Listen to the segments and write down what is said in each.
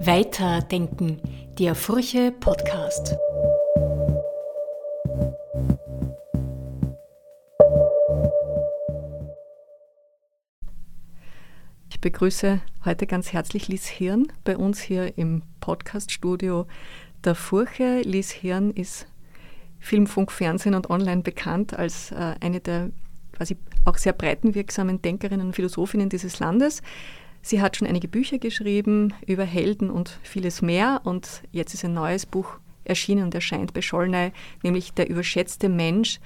Weiterdenken, der Furche Podcast. Ich begrüße heute ganz herzlich Lies Hirn bei uns hier im Podcaststudio der Furche. Lies Hirn ist Film, Funk, Fernsehen und Online bekannt als äh, eine der quasi auch sehr breitenwirksamen Denkerinnen und Philosophinnen dieses Landes. Sie hat schon einige Bücher geschrieben über Helden und vieles mehr und jetzt ist ein neues Buch erschienen und erscheint bei Schollnay, nämlich Der überschätzte Mensch,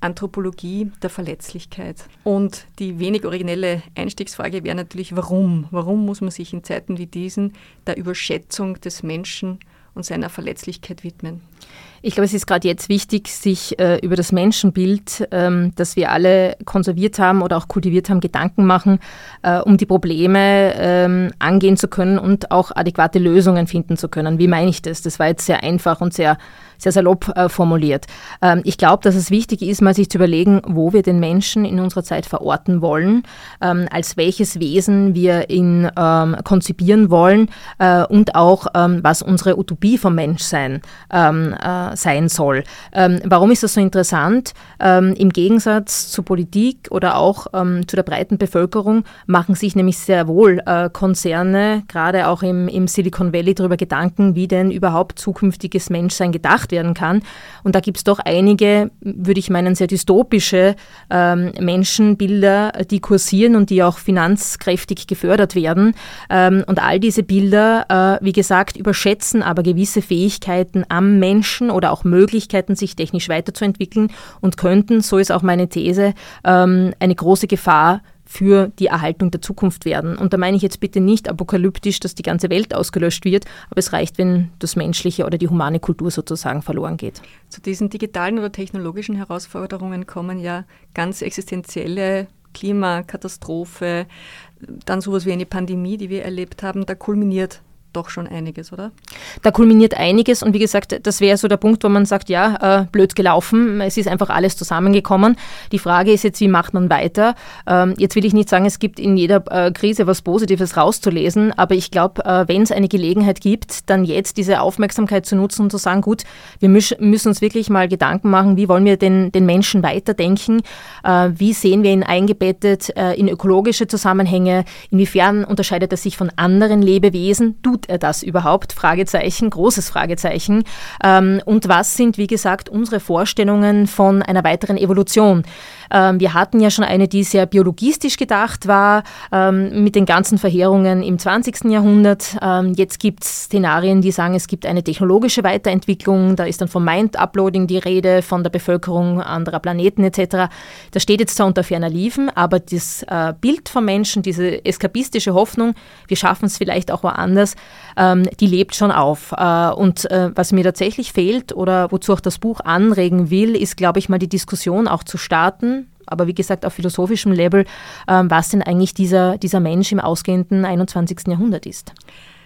Anthropologie der Verletzlichkeit. Und die wenig originelle Einstiegsfrage wäre natürlich, warum? Warum muss man sich in Zeiten wie diesen der Überschätzung des Menschen und seiner Verletzlichkeit widmen? Ich glaube, es ist gerade jetzt wichtig, sich äh, über das Menschenbild, ähm, das wir alle konserviert haben oder auch kultiviert haben, Gedanken machen, äh, um die Probleme ähm, angehen zu können und auch adäquate Lösungen finden zu können. Wie meine ich das? Das war jetzt sehr einfach und sehr sehr salopp äh, formuliert. Ähm, ich glaube, dass es wichtig ist, mal sich zu überlegen, wo wir den Menschen in unserer Zeit verorten wollen, ähm, als welches Wesen wir ihn ähm, konzipieren wollen äh, und auch, ähm, was unsere Utopie vom Menschsein ähm, äh, sein soll. Ähm, warum ist das so interessant? Im Gegensatz zur Politik oder auch zu der breiten Bevölkerung machen sich nämlich sehr wohl äh, Konzerne, gerade auch im, im Silicon Valley, darüber Gedanken, wie denn überhaupt zukünftiges Menschsein gedacht werden kann. Und da gibt es doch einige, würde ich meinen, sehr dystopische ähm, Menschenbilder, die kursieren und die auch finanzkräftig gefördert werden. Ähm, und all diese Bilder, äh, wie gesagt, überschätzen aber gewisse Fähigkeiten am Menschen oder auch Möglichkeiten, sich technisch weiterzuentwickeln und könnten, so ist auch meine These, ähm, eine große Gefahr für die Erhaltung der Zukunft werden. Und da meine ich jetzt bitte nicht apokalyptisch, dass die ganze Welt ausgelöscht wird, aber es reicht, wenn das menschliche oder die humane Kultur sozusagen verloren geht. Zu diesen digitalen oder technologischen Herausforderungen kommen ja ganz existenzielle Klimakatastrophe, dann sowas wie eine Pandemie, die wir erlebt haben. Da kulminiert doch schon einiges, oder? Da kulminiert einiges und wie gesagt, das wäre so der Punkt, wo man sagt, ja, äh, blöd gelaufen, es ist einfach alles zusammengekommen. Die Frage ist jetzt, wie macht man weiter? Ähm, jetzt will ich nicht sagen, es gibt in jeder äh, Krise was Positives rauszulesen, aber ich glaube, äh, wenn es eine Gelegenheit gibt, dann jetzt diese Aufmerksamkeit zu nutzen und zu sagen, gut, wir müssen uns wirklich mal Gedanken machen, wie wollen wir den, den Menschen weiterdenken, äh, wie sehen wir ihn eingebettet äh, in ökologische Zusammenhänge, inwiefern unterscheidet er sich von anderen Lebewesen, tut tut er das überhaupt? Fragezeichen, großes Fragezeichen. Ähm, und was sind, wie gesagt, unsere Vorstellungen von einer weiteren Evolution? Ähm, wir hatten ja schon eine, die sehr biologistisch gedacht war, ähm, mit den ganzen Verheerungen im 20. Jahrhundert. Jetzt gibt es Szenarien, die sagen, es gibt eine technologische Weiterentwicklung. Da ist dann vom Mind-Uploading die Rede, von der Bevölkerung anderer Planeten etc. Das steht jetzt zwar unter ferner Liefen, aber das äh, Bild vom Menschen, diese eskapistische Hoffnung, wir schaffen es vielleicht auch woanders, die lebt schon auf. Äh, und äh, was mir tatsächlich fehlt oder wozu auch das Buch anregen will, ist, glaube ich, mal die Diskussion auch zu starten aber wie gesagt auf philosophischem Level, ähm, was denn eigentlich dieser, dieser Mensch im ausgehenden 21. Jahrhundert ist.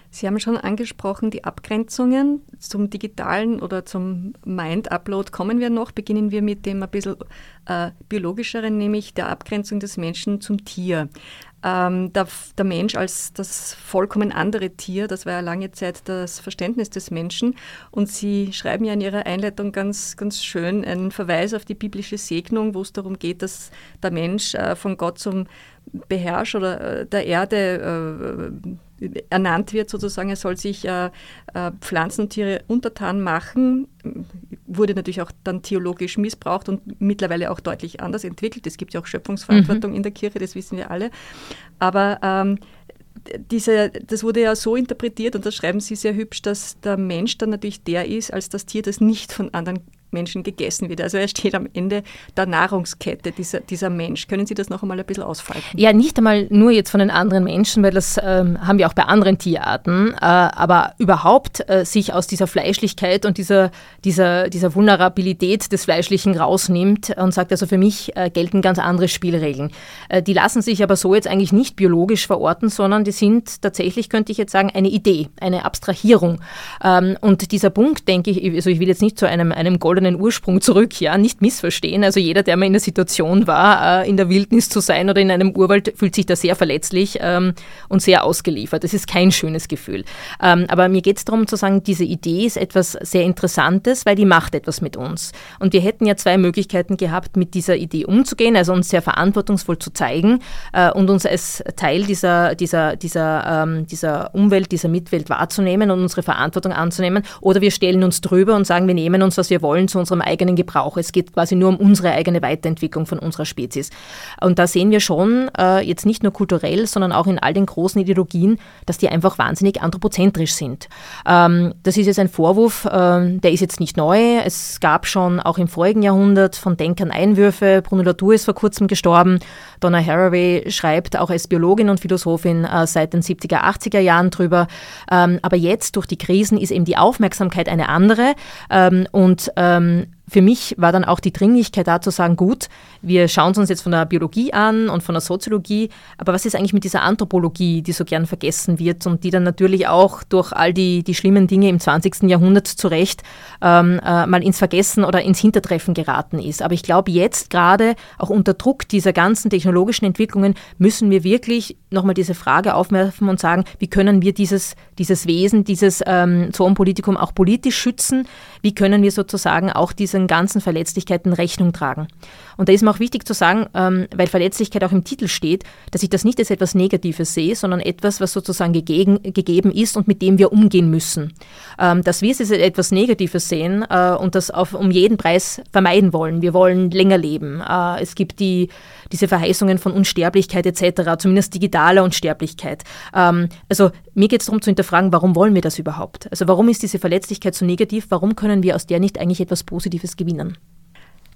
Sie haben schon angesprochen, die Abgrenzungen zum digitalen oder zum Mind-Upload kommen wir noch. Beginnen wir mit dem ein bisschen äh, biologischeren, nämlich der Abgrenzung des Menschen zum Tier. Ähm, der, der, Mensch als das vollkommen andere Tier, das war ja lange Zeit das Verständnis des Menschen. Und Sie schreiben ja in Ihrer Einleitung ganz, ganz schön einen Verweis auf die biblische Segnung, wo es darum geht, dass der Mensch äh, von Gott zum Beherrscher äh, der Erde äh, ernannt wird, sozusagen. Er soll sich äh, äh, Pflanzen und Tiere untertan machen. Wurde natürlich auch dann theologisch missbraucht und mittlerweile auch deutlich anders entwickelt. Es gibt ja auch Schöpfungsverantwortung mhm. in der Kirche, das wissen wir alle. Aber ähm, diese, das wurde ja so interpretiert, und das schreiben Sie sehr hübsch, dass der Mensch dann natürlich der ist, als das Tier, das nicht von anderen Menschen gegessen wird. Also er steht am Ende der Nahrungskette, dieser, dieser Mensch. Können Sie das noch einmal ein bisschen ausfalten? Ja, nicht einmal nur jetzt von den anderen Menschen, weil das ähm, haben wir auch bei anderen Tierarten, äh, aber überhaupt äh, sich aus dieser Fleischlichkeit und dieser, dieser, dieser Vulnerabilität des Fleischlichen rausnimmt und sagt, also für mich äh, gelten ganz andere Spielregeln. Äh, die lassen sich aber so jetzt eigentlich nicht biologisch verorten, sondern die sind tatsächlich, könnte ich jetzt sagen, eine Idee, eine Abstrahierung. Ähm, und dieser Punkt, denke ich, also ich will jetzt nicht zu einem, einem goldenen den Ursprung zurück, ja, nicht missverstehen. Also jeder, der mal in der Situation war, äh, in der Wildnis zu sein oder in einem Urwald, fühlt sich da sehr verletzlich ähm, und sehr ausgeliefert. Das ist kein schönes Gefühl. Ähm, aber mir geht es darum zu sagen, diese Idee ist etwas sehr Interessantes, weil die macht etwas mit uns. Und wir hätten ja zwei Möglichkeiten gehabt, mit dieser Idee umzugehen, also uns sehr verantwortungsvoll zu zeigen äh, und uns als Teil dieser, dieser, dieser, ähm, dieser Umwelt, dieser Mitwelt wahrzunehmen und unsere Verantwortung anzunehmen. Oder wir stellen uns drüber und sagen, wir nehmen uns, was wir wollen, zu unserem eigenen Gebrauch. Es geht quasi nur um unsere eigene Weiterentwicklung von unserer Spezies. Und da sehen wir schon, äh, jetzt nicht nur kulturell, sondern auch in all den großen Ideologien, dass die einfach wahnsinnig anthropozentrisch sind. Ähm, das ist jetzt ein Vorwurf, äh, der ist jetzt nicht neu. Es gab schon auch im vorigen Jahrhundert von Denkern Einwürfe. Bruno Latour ist vor kurzem gestorben. Donna Haraway schreibt auch als Biologin und Philosophin äh, seit den 70er, 80er Jahren drüber. Ähm, aber jetzt durch die Krisen ist eben die Aufmerksamkeit eine andere. Ähm, und ähm, für mich war dann auch die Dringlichkeit da zu sagen, gut, wir schauen es uns jetzt von der Biologie an und von der Soziologie, aber was ist eigentlich mit dieser Anthropologie, die so gern vergessen wird und die dann natürlich auch durch all die, die schlimmen Dinge im 20. Jahrhundert zu Recht ähm, äh, mal ins Vergessen oder ins Hintertreffen geraten ist. Aber ich glaube, jetzt gerade auch unter Druck dieser ganzen technologischen Entwicklungen müssen wir wirklich nochmal diese Frage aufwerfen und sagen, wie können wir dieses, dieses Wesen, dieses ähm, Zoonpolitikum auch politisch schützen? Wie können wir sozusagen auch diesen ganzen Verletzlichkeiten Rechnung tragen? Und da ist mir auch wichtig zu sagen, ähm, weil Verletzlichkeit auch im Titel steht, dass ich das nicht als etwas Negatives sehe, sondern etwas, was sozusagen gegeben, gegeben ist und mit dem wir umgehen müssen. Ähm, dass wir es als etwas Negatives sehen äh, und das auf, um jeden Preis vermeiden wollen. Wir wollen länger leben. Äh, es gibt die, diese Verheißungen von Unsterblichkeit etc., zumindest digitaler Unsterblichkeit. Ähm, also mir geht es darum zu hinterfragen, warum wollen wir das überhaupt? Also warum ist diese Verletzlichkeit so negativ? Warum können wir aus der nicht eigentlich etwas Positives gewinnen?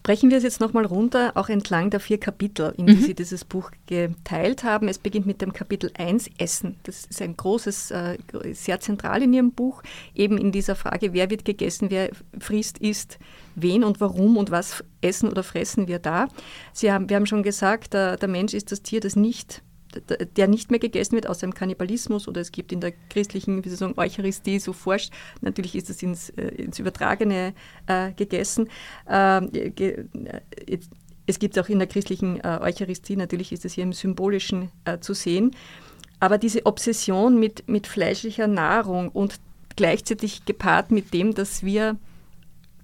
Brechen wir es jetzt nochmal runter, auch entlang der vier Kapitel, in die mhm. Sie dieses Buch geteilt haben. Es beginnt mit dem Kapitel 1 Essen. Das ist ein großes, äh, sehr zentral in Ihrem Buch, eben in dieser Frage, wer wird gegessen, wer frisst, isst, wen und warum und was essen oder fressen wir da. Sie haben, wir haben schon gesagt, der, der Mensch ist das Tier, das nicht der nicht mehr gegessen wird aus dem Kannibalismus oder es gibt in der christlichen wie sagen, Eucharistie so forscht, natürlich ist das ins, äh, ins Übertragene äh, gegessen. Ähm, ge, äh, es gibt auch in der christlichen äh, Eucharistie, natürlich ist es hier im Symbolischen äh, zu sehen, aber diese Obsession mit, mit fleischlicher Nahrung und gleichzeitig gepaart mit dem, dass wir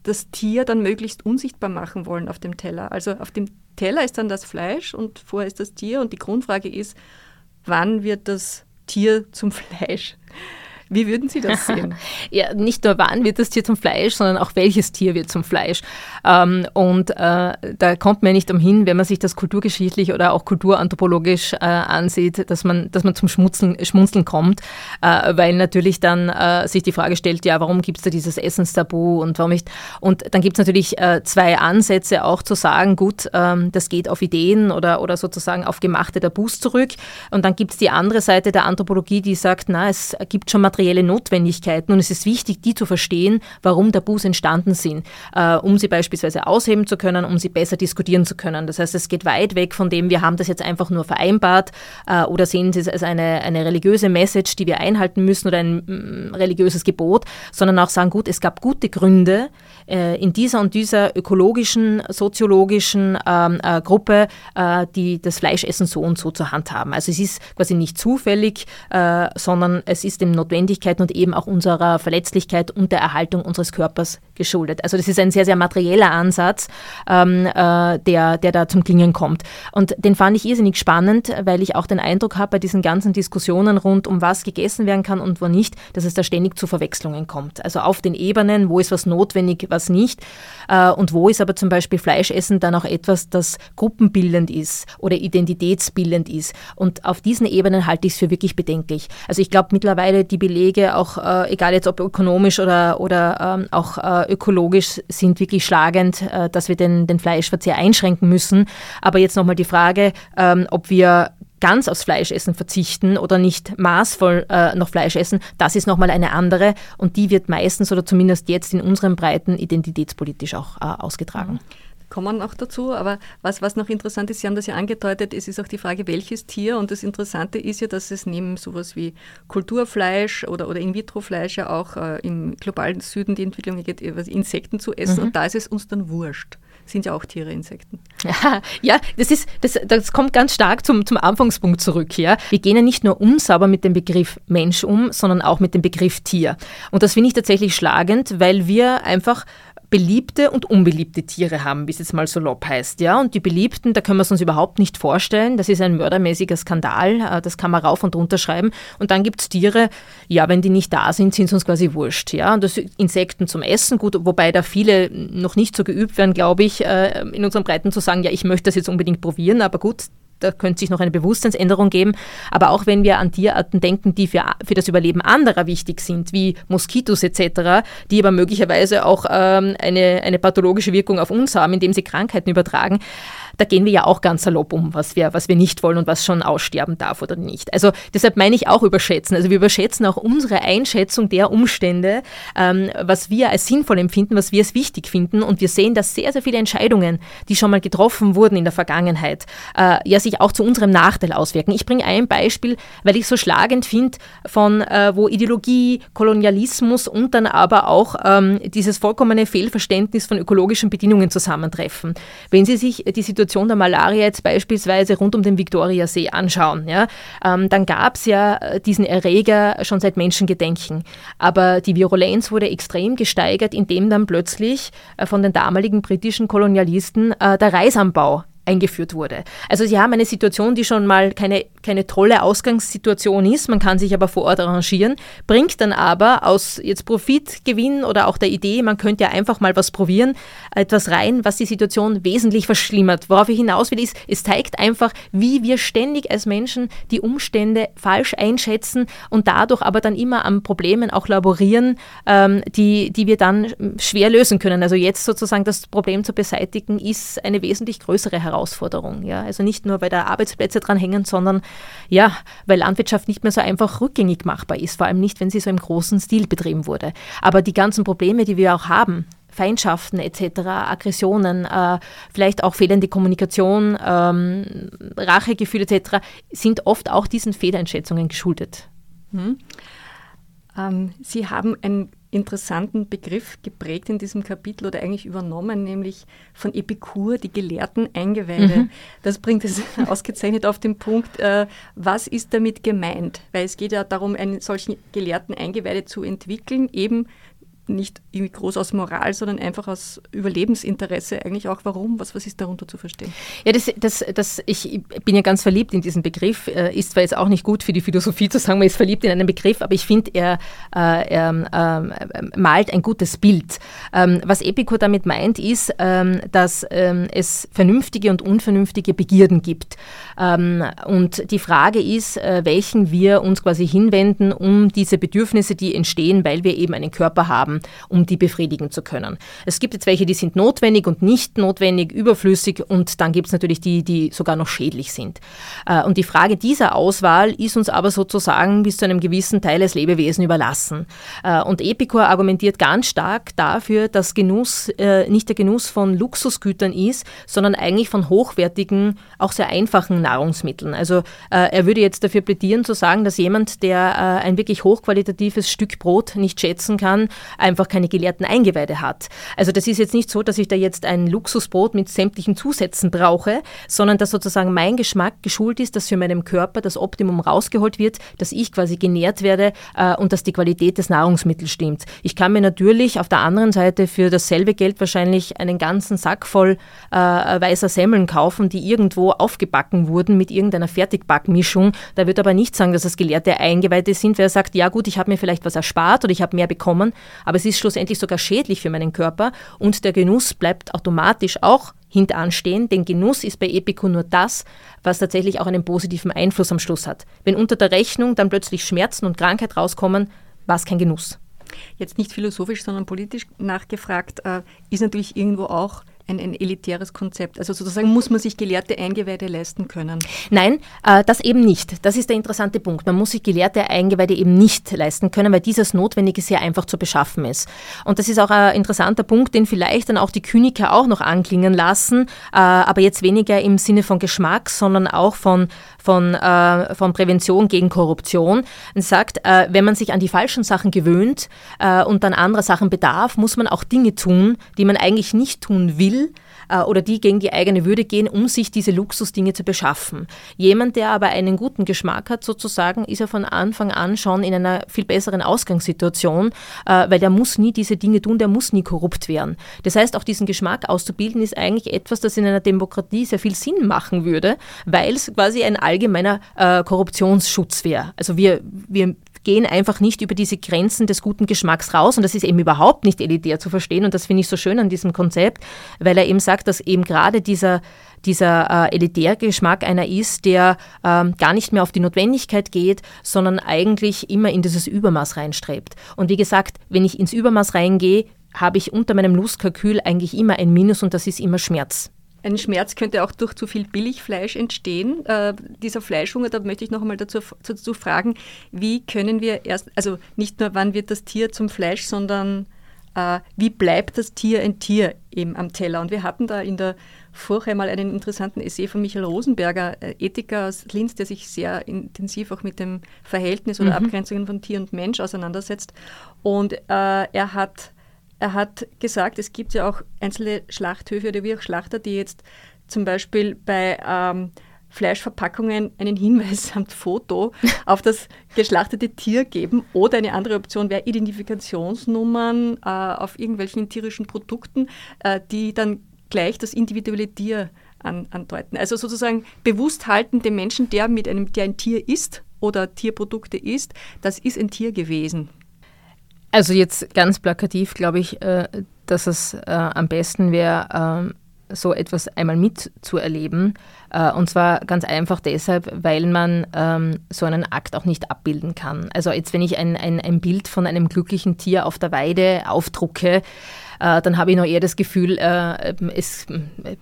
das Tier dann möglichst unsichtbar machen wollen auf dem Teller. Also auf dem Teller ist dann das Fleisch und vorher ist das Tier. Und die Grundfrage ist, wann wird das Tier zum Fleisch? Wie würden Sie das sehen? ja, nicht nur wann wird das Tier zum Fleisch, sondern auch welches Tier wird zum Fleisch. Ähm, und äh, da kommt man nicht umhin, wenn man sich das kulturgeschichtlich oder auch kulturanthropologisch äh, ansieht, dass man, dass man zum Schmunzeln, Schmunzeln kommt, äh, weil natürlich dann äh, sich die Frage stellt, ja, warum gibt es da dieses Essenstabu und warum nicht? Und dann gibt es natürlich äh, zwei Ansätze auch zu sagen, gut, ähm, das geht auf Ideen oder, oder sozusagen auf gemachte Tabus zurück. Und dann gibt es die andere Seite der Anthropologie, die sagt, na, es gibt schon Material, materielle Notwendigkeiten und es ist wichtig, die zu verstehen, warum Tabus entstanden sind, äh, um sie beispielsweise ausheben zu können, um sie besser diskutieren zu können. Das heißt, es geht weit weg von dem, wir haben das jetzt einfach nur vereinbart äh, oder sehen Sie es als eine, eine religiöse Message, die wir einhalten müssen oder ein mm, religiöses Gebot, sondern auch sagen, gut, es gab gute Gründe, äh, in dieser und dieser ökologischen, soziologischen ähm, äh, Gruppe, äh, die das Fleischessen so und so zur Hand haben. Also es ist quasi nicht zufällig, äh, sondern es ist dem notwendig, Notwendigkeiten und eben auch unserer Verletzlichkeit und der Erhaltung unseres Körpers geschuldet. Also das ist ein sehr, sehr materieller Ansatz, ähm, äh, der, der da zum Klingen kommt. Und den fand ich irrsinnig spannend, weil ich auch den Eindruck habe, bei diesen ganzen Diskussionen rund um was gegessen werden kann und wo nicht, dass es da ständig zu Verwechslungen kommt. Also auf den Ebenen, wo ist was notwendig, was nicht. Äh, und wo ist aber zum Beispiel Fleischessen dann auch etwas, das gruppenbildend ist oder identitätsbildend ist. Und auf diesen Ebenen halte ich es für wirklich bedenklich. Also ich glaube mittlerweile die Belege auch äh, egal jetzt ob ökonomisch oder, oder ähm, auch äh, ökologisch, sind wirklich schlagend, äh, dass wir den, den Fleischverzehr einschränken müssen. Aber jetzt nochmal die Frage, ähm, ob wir ganz aufs Fleischessen verzichten oder nicht maßvoll äh, noch Fleisch essen, das ist nochmal eine andere und die wird meistens oder zumindest jetzt in unseren Breiten identitätspolitisch auch äh, ausgetragen. Kommen auch dazu. Aber was, was noch interessant ist, Sie haben das ja angedeutet, es ist auch die Frage, welches Tier. Und das Interessante ist ja, dass es neben sowas wie Kulturfleisch oder, oder In-vitro-Fleisch ja auch äh, im globalen Süden die Entwicklung geht, Insekten zu essen. Mhm. Und da ist es uns dann wurscht sind ja auch Tiere, Insekten. Ja, das, ist, das, das kommt ganz stark zum, zum Anfangspunkt zurück. Ja. Wir gehen ja nicht nur unsauber mit dem Begriff Mensch um, sondern auch mit dem Begriff Tier. Und das finde ich tatsächlich schlagend, weil wir einfach beliebte und unbeliebte Tiere haben, wie es jetzt mal salopp heißt. Ja? Und die beliebten, da können wir es uns überhaupt nicht vorstellen. Das ist ein mördermäßiger Skandal. Äh, das kann man rauf und runter schreiben. Und dann gibt es Tiere, ja, wenn die nicht da sind, sind es uns quasi wurscht. Ja? Und das Insekten zum Essen, gut, wobei da viele noch nicht so geübt werden, glaube ich, äh, in unseren Breiten zu sagen, ja, ich möchte das jetzt unbedingt probieren, aber gut, da könnte sich noch eine Bewusstseinsänderung geben. Aber auch wenn wir an Tierarten denken, die für, für das Überleben anderer wichtig sind, wie Moskitos etc., die aber möglicherweise auch ähm, eine, eine pathologische Wirkung auf uns haben, indem sie Krankheiten übertragen, da gehen wir ja auch ganz salopp um, was wir, was wir nicht wollen und was schon aussterben darf oder nicht. Also deshalb meine ich auch überschätzen. Also wir überschätzen auch unsere Einschätzung der Umstände, ähm, was wir als sinnvoll empfinden, was wir als wichtig finden. Und wir sehen, dass sehr, sehr viele Entscheidungen, die schon mal getroffen wurden in der Vergangenheit, äh, ja sich auch zu unserem Nachteil auswirken. Ich bringe ein Beispiel, weil ich so schlagend finde, von äh, wo Ideologie, Kolonialismus und dann aber auch ähm, dieses vollkommene Fehlverständnis von ökologischen Bedingungen zusammentreffen. Wenn Sie sich die Situation der Malaria jetzt beispielsweise rund um den Viktoriasee anschauen, ja, ähm, dann gab es ja äh, diesen Erreger schon seit Menschengedenken. Aber die Virulenz wurde extrem gesteigert, indem dann plötzlich äh, von den damaligen britischen Kolonialisten äh, der Reisanbau eingeführt wurde. Also sie haben eine Situation, die schon mal keine, keine tolle Ausgangssituation ist, man kann sich aber vor Ort arrangieren, bringt dann aber aus jetzt Profitgewinn oder auch der Idee, man könnte ja einfach mal was probieren, etwas rein, was die Situation wesentlich verschlimmert. Worauf ich hinaus will, ist, es zeigt einfach, wie wir ständig als Menschen die Umstände falsch einschätzen und dadurch aber dann immer an Problemen auch laborieren, ähm, die, die wir dann schwer lösen können. Also jetzt sozusagen das Problem zu beseitigen, ist eine wesentlich größere Herausforderung. Ja? Also nicht nur, weil da Arbeitsplätze dran hängen, sondern ja, weil Landwirtschaft nicht mehr so einfach rückgängig machbar ist, vor allem nicht, wenn sie so im großen Stil betrieben wurde. Aber die ganzen Probleme, die wir auch haben, Feindschaften etc., Aggressionen, äh, vielleicht auch fehlende Kommunikation, ähm, Rachegefühle etc., sind oft auch diesen Fehleinschätzungen geschuldet. Hm. Ähm, Sie haben ein interessanten Begriff geprägt in diesem Kapitel oder eigentlich übernommen, nämlich von Epikur, die gelehrten Eingeweide. Mhm. Das bringt es ausgezeichnet auf den Punkt, äh, was ist damit gemeint? Weil es geht ja darum, einen solchen gelehrten Eingeweide zu entwickeln, eben nicht irgendwie groß aus Moral, sondern einfach aus Überlebensinteresse eigentlich auch. Warum? Was, was ist darunter zu verstehen? Ja, das, das, das, ich bin ja ganz verliebt in diesen Begriff. Äh, ist zwar jetzt auch nicht gut für die Philosophie zu sagen, man ist verliebt in einen Begriff, aber ich finde, er, äh, er äh, malt ein gutes Bild. Ähm, was Epikur damit meint, ist, ähm, dass ähm, es vernünftige und unvernünftige Begierden gibt. Ähm, und die Frage ist, äh, welchen wir uns quasi hinwenden, um diese Bedürfnisse, die entstehen, weil wir eben einen Körper haben, um die befriedigen zu können. Es gibt jetzt welche, die sind notwendig und nicht notwendig, überflüssig und dann gibt es natürlich die, die sogar noch schädlich sind. Äh, und die Frage dieser Auswahl ist uns aber sozusagen bis zu einem gewissen Teil als Lebewesen überlassen. Äh, und Epicur argumentiert ganz stark dafür, dass Genuss äh, nicht der Genuss von Luxusgütern ist, sondern eigentlich von hochwertigen, auch sehr einfachen Nahrungsmitteln. Also er würde jetzt dafür plädieren zu sagen, dass jemand, der ein wirklich hochqualitatives Stück Brot nicht schätzen kann, einfach keine gelehrten Eingeweide hat. Also das ist jetzt nicht so, dass ich da jetzt ein Luxusbrot mit sämtlichen Zusätzen brauche, sondern dass sozusagen mein Geschmack geschult ist, dass für meinen Körper das Optimum rausgeholt wird, dass ich quasi genährt werde äh, und dass die Qualität des Nahrungsmittels stimmt. Ich kann mir natürlich auf der anderen Seite für dasselbe Geld wahrscheinlich einen ganzen Sack voll äh, weißer Semmeln kaufen, die irgendwo aufgebacken wurden mit irgendeiner Fertigbackmischung. Da wird aber nicht sagen, dass es gelehrte Eingeweide sind, wer sagt, ja gut, ich habe mir vielleicht was erspart oder ich habe mehr bekommen, aber es ist schlussendlich sogar schädlich für meinen Körper und der Genuss bleibt automatisch auch hintanstehen, denn Genuss ist bei Epikur nur das, was tatsächlich auch einen positiven Einfluss am Schluss hat. Wenn unter der Rechnung dann plötzlich Schmerzen und Krankheit rauskommen, war es kein Genuss. Jetzt nicht philosophisch, sondern politisch nachgefragt, äh, ist natürlich irgendwo auch ein, ein, elitäres Konzept? Also sozusagen muss man sich gelehrte Eingeweide leisten können? Nein, äh, das eben nicht. Das ist der interessante Punkt. Man muss sich gelehrte Eingeweide eben nicht leisten können, weil dieses Notwendige sehr einfach zu beschaffen ist. Und das ist auch ein interessanter Punkt, den vielleicht dann auch die Kyniker auch noch anklingen lassen, äh, aber jetzt weniger im Sinne von Geschmack, sondern auch von, von, äh, von Prävention gegen Korruption. Und sagt, äh, wenn man sich an die falschen Sachen gewöhnt äh, und dann andere Sachen bedarf, muss man auch Dinge tun, die man eigentlich nicht tun will, äh, oder die gegen die eigene Würde gehen, um sich diese Luxusdinge zu beschaffen. Jemand, der aber einen guten Geschmack hat, sozusagen, ist ja von Anfang an schon in einer viel besseren Ausgangssituation, äh, weil der muss nie diese Dinge tun, der muss nie korrupt werden. Das heißt, auch diesen Geschmack auszubilden, ist eigentlich etwas, das in einer Demokratie sehr viel Sinn machen würde, weil es quasi ein allgemeiner äh, Korruptionsschutz wäre. Also wir, wir gehen einfach nicht über diese Grenzen des guten Geschmacks raus. Und das ist eben überhaupt nicht elitär zu verstehen. Und das finde ich so schön an diesem Konzept, weil er eben sagt, dass eben gerade dieser, dieser äh, Elitärgeschmack einer ist, der ähm, gar nicht mehr auf die Notwendigkeit geht, sondern eigentlich immer in dieses Übermaß reinstrebt. Und wie gesagt, wenn ich ins Übermaß reingehe, habe ich unter meinem Lustkalkül eigentlich immer ein Minus und das ist immer Schmerz. Ein Schmerz könnte auch durch zu viel Billigfleisch entstehen. Äh, dieser Fleischhunger, da möchte ich noch einmal dazu, dazu fragen, wie können wir erst, also nicht nur wann wird das Tier zum Fleisch, sondern äh, wie bleibt das Tier ein Tier eben am Teller? Und wir hatten da in der Vorher mal einen interessanten Essay von Michael Rosenberger, äh, Ethiker aus Linz, der sich sehr intensiv auch mit dem Verhältnis oder mhm. Abgrenzungen von Tier und Mensch auseinandersetzt. Und äh, er hat er hat gesagt, es gibt ja auch einzelne Schlachthöfe oder wie auch Schlachter, die jetzt zum Beispiel bei ähm, Fleischverpackungen einen Hinweis samt Foto auf das geschlachtete Tier geben. Oder eine andere Option wäre Identifikationsnummern äh, auf irgendwelchen tierischen Produkten, äh, die dann gleich das individuelle Tier an, andeuten. Also sozusagen bewusst halten dem Menschen, der mit einem, der ein Tier isst oder Tierprodukte isst, das ist ein Tier gewesen. Also jetzt ganz plakativ glaube ich, äh, dass es äh, am besten wäre, ähm, so etwas einmal mitzuerleben. Äh, und zwar ganz einfach deshalb, weil man ähm, so einen Akt auch nicht abbilden kann. Also jetzt, wenn ich ein, ein, ein Bild von einem glücklichen Tier auf der Weide aufdrucke, äh, dann habe ich noch eher das Gefühl, äh, es,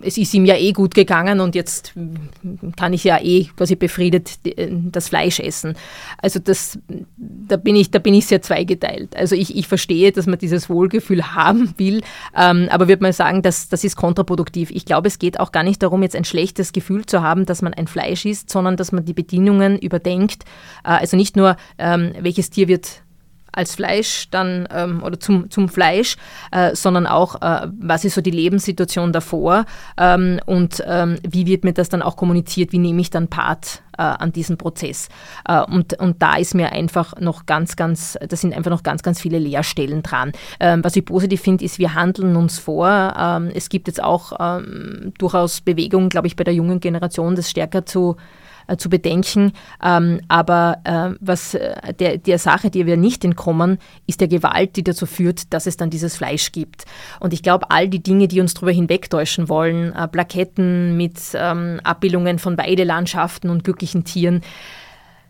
es ist ihm ja eh gut gegangen und jetzt kann ich ja eh quasi befriedet das Fleisch essen. Also das, da, bin ich, da bin ich sehr zweigeteilt. Also ich, ich verstehe, dass man dieses Wohlgefühl haben will, ähm, aber würde mal sagen, dass, das ist kontraproduktiv. Ich glaube, es geht auch gar nicht darum, jetzt ein schlechtes Gefühl zu haben, dass man ein Fleisch isst, sondern dass man die Bedingungen überdenkt. Äh, also nicht nur, ähm, welches Tier wird als Fleisch dann ähm, oder zum, zum Fleisch, äh, sondern auch, äh, was ist so die Lebenssituation davor ähm, und ähm, wie wird mir das dann auch kommuniziert, wie nehme ich dann Part äh, an diesem Prozess. Äh, und, und da ist mir einfach noch ganz, ganz, da sind einfach noch ganz, ganz viele Leerstellen dran. Ähm, was ich positiv finde, ist, wir handeln uns vor. Ähm, es gibt jetzt auch ähm, durchaus Bewegungen, glaube ich, bei der jungen Generation, das stärker zu äh, zu bedenken. Ähm, aber äh, was äh, der, der Sache, die wir nicht entkommen, ist der Gewalt, die dazu führt, dass es dann dieses Fleisch gibt. Und ich glaube, all die Dinge, die uns darüber hinwegtäuschen wollen, äh, Plaketten mit ähm, Abbildungen von Weidelandschaften und glücklichen Tieren,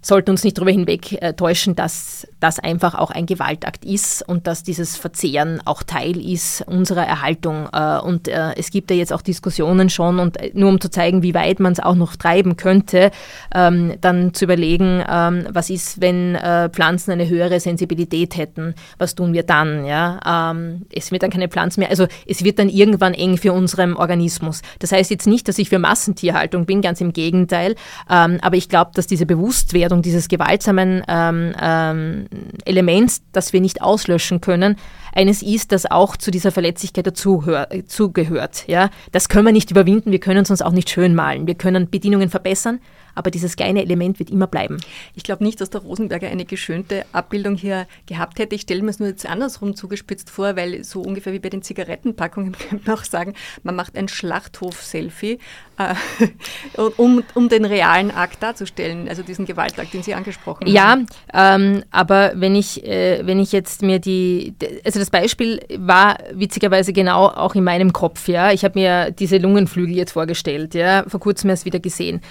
sollten uns nicht darüber hinweg äh, täuschen, dass das einfach auch ein Gewaltakt ist und dass dieses Verzehren auch Teil ist unserer Erhaltung. Äh, und äh, es gibt ja jetzt auch Diskussionen schon und nur um zu zeigen, wie weit man es auch noch treiben könnte, ähm, dann zu überlegen, ähm, was ist, wenn Pflanzen eine höhere Sensibilität hätten, was tun wir dann? Ja? Ähm, es wird dann keine Pflanzen mehr, also es wird dann irgendwann eng für unseren Organismus. Das heißt jetzt nicht, dass ich für Massentierhaltung bin, ganz im Gegenteil, aber ich glaube, dass diese Bewusstwerdung Ausbreitung dieses gewaltsamen ähm, ähm, Elements, das wir nicht auslöschen können, eines ist, das auch zu dieser Verletzlichkeit dazugehört. Ja? Das können wir nicht überwinden, wir können es uns auch nicht schön malen. Wir können Bedingungen verbessern, aber dieses kleine Element wird immer bleiben. Ich glaube nicht, dass der Rosenberger eine geschönte Abbildung hier gehabt hätte. Ich stelle mir es nur jetzt andersrum zugespitzt vor, weil so ungefähr wie bei den Zigarettenpackungen könnte man auch sagen, man macht ein Schlachthof-Selfie, äh, um, um den realen Akt darzustellen, also diesen Gewaltakt, den Sie angesprochen ja, haben. Ja, ähm, aber wenn ich, äh, wenn ich jetzt mir die, also das Beispiel war witzigerweise genau auch in meinem Kopf, ja. Ich habe mir diese Lungenflügel jetzt vorgestellt, ja, vor kurzem erst wieder gesehen.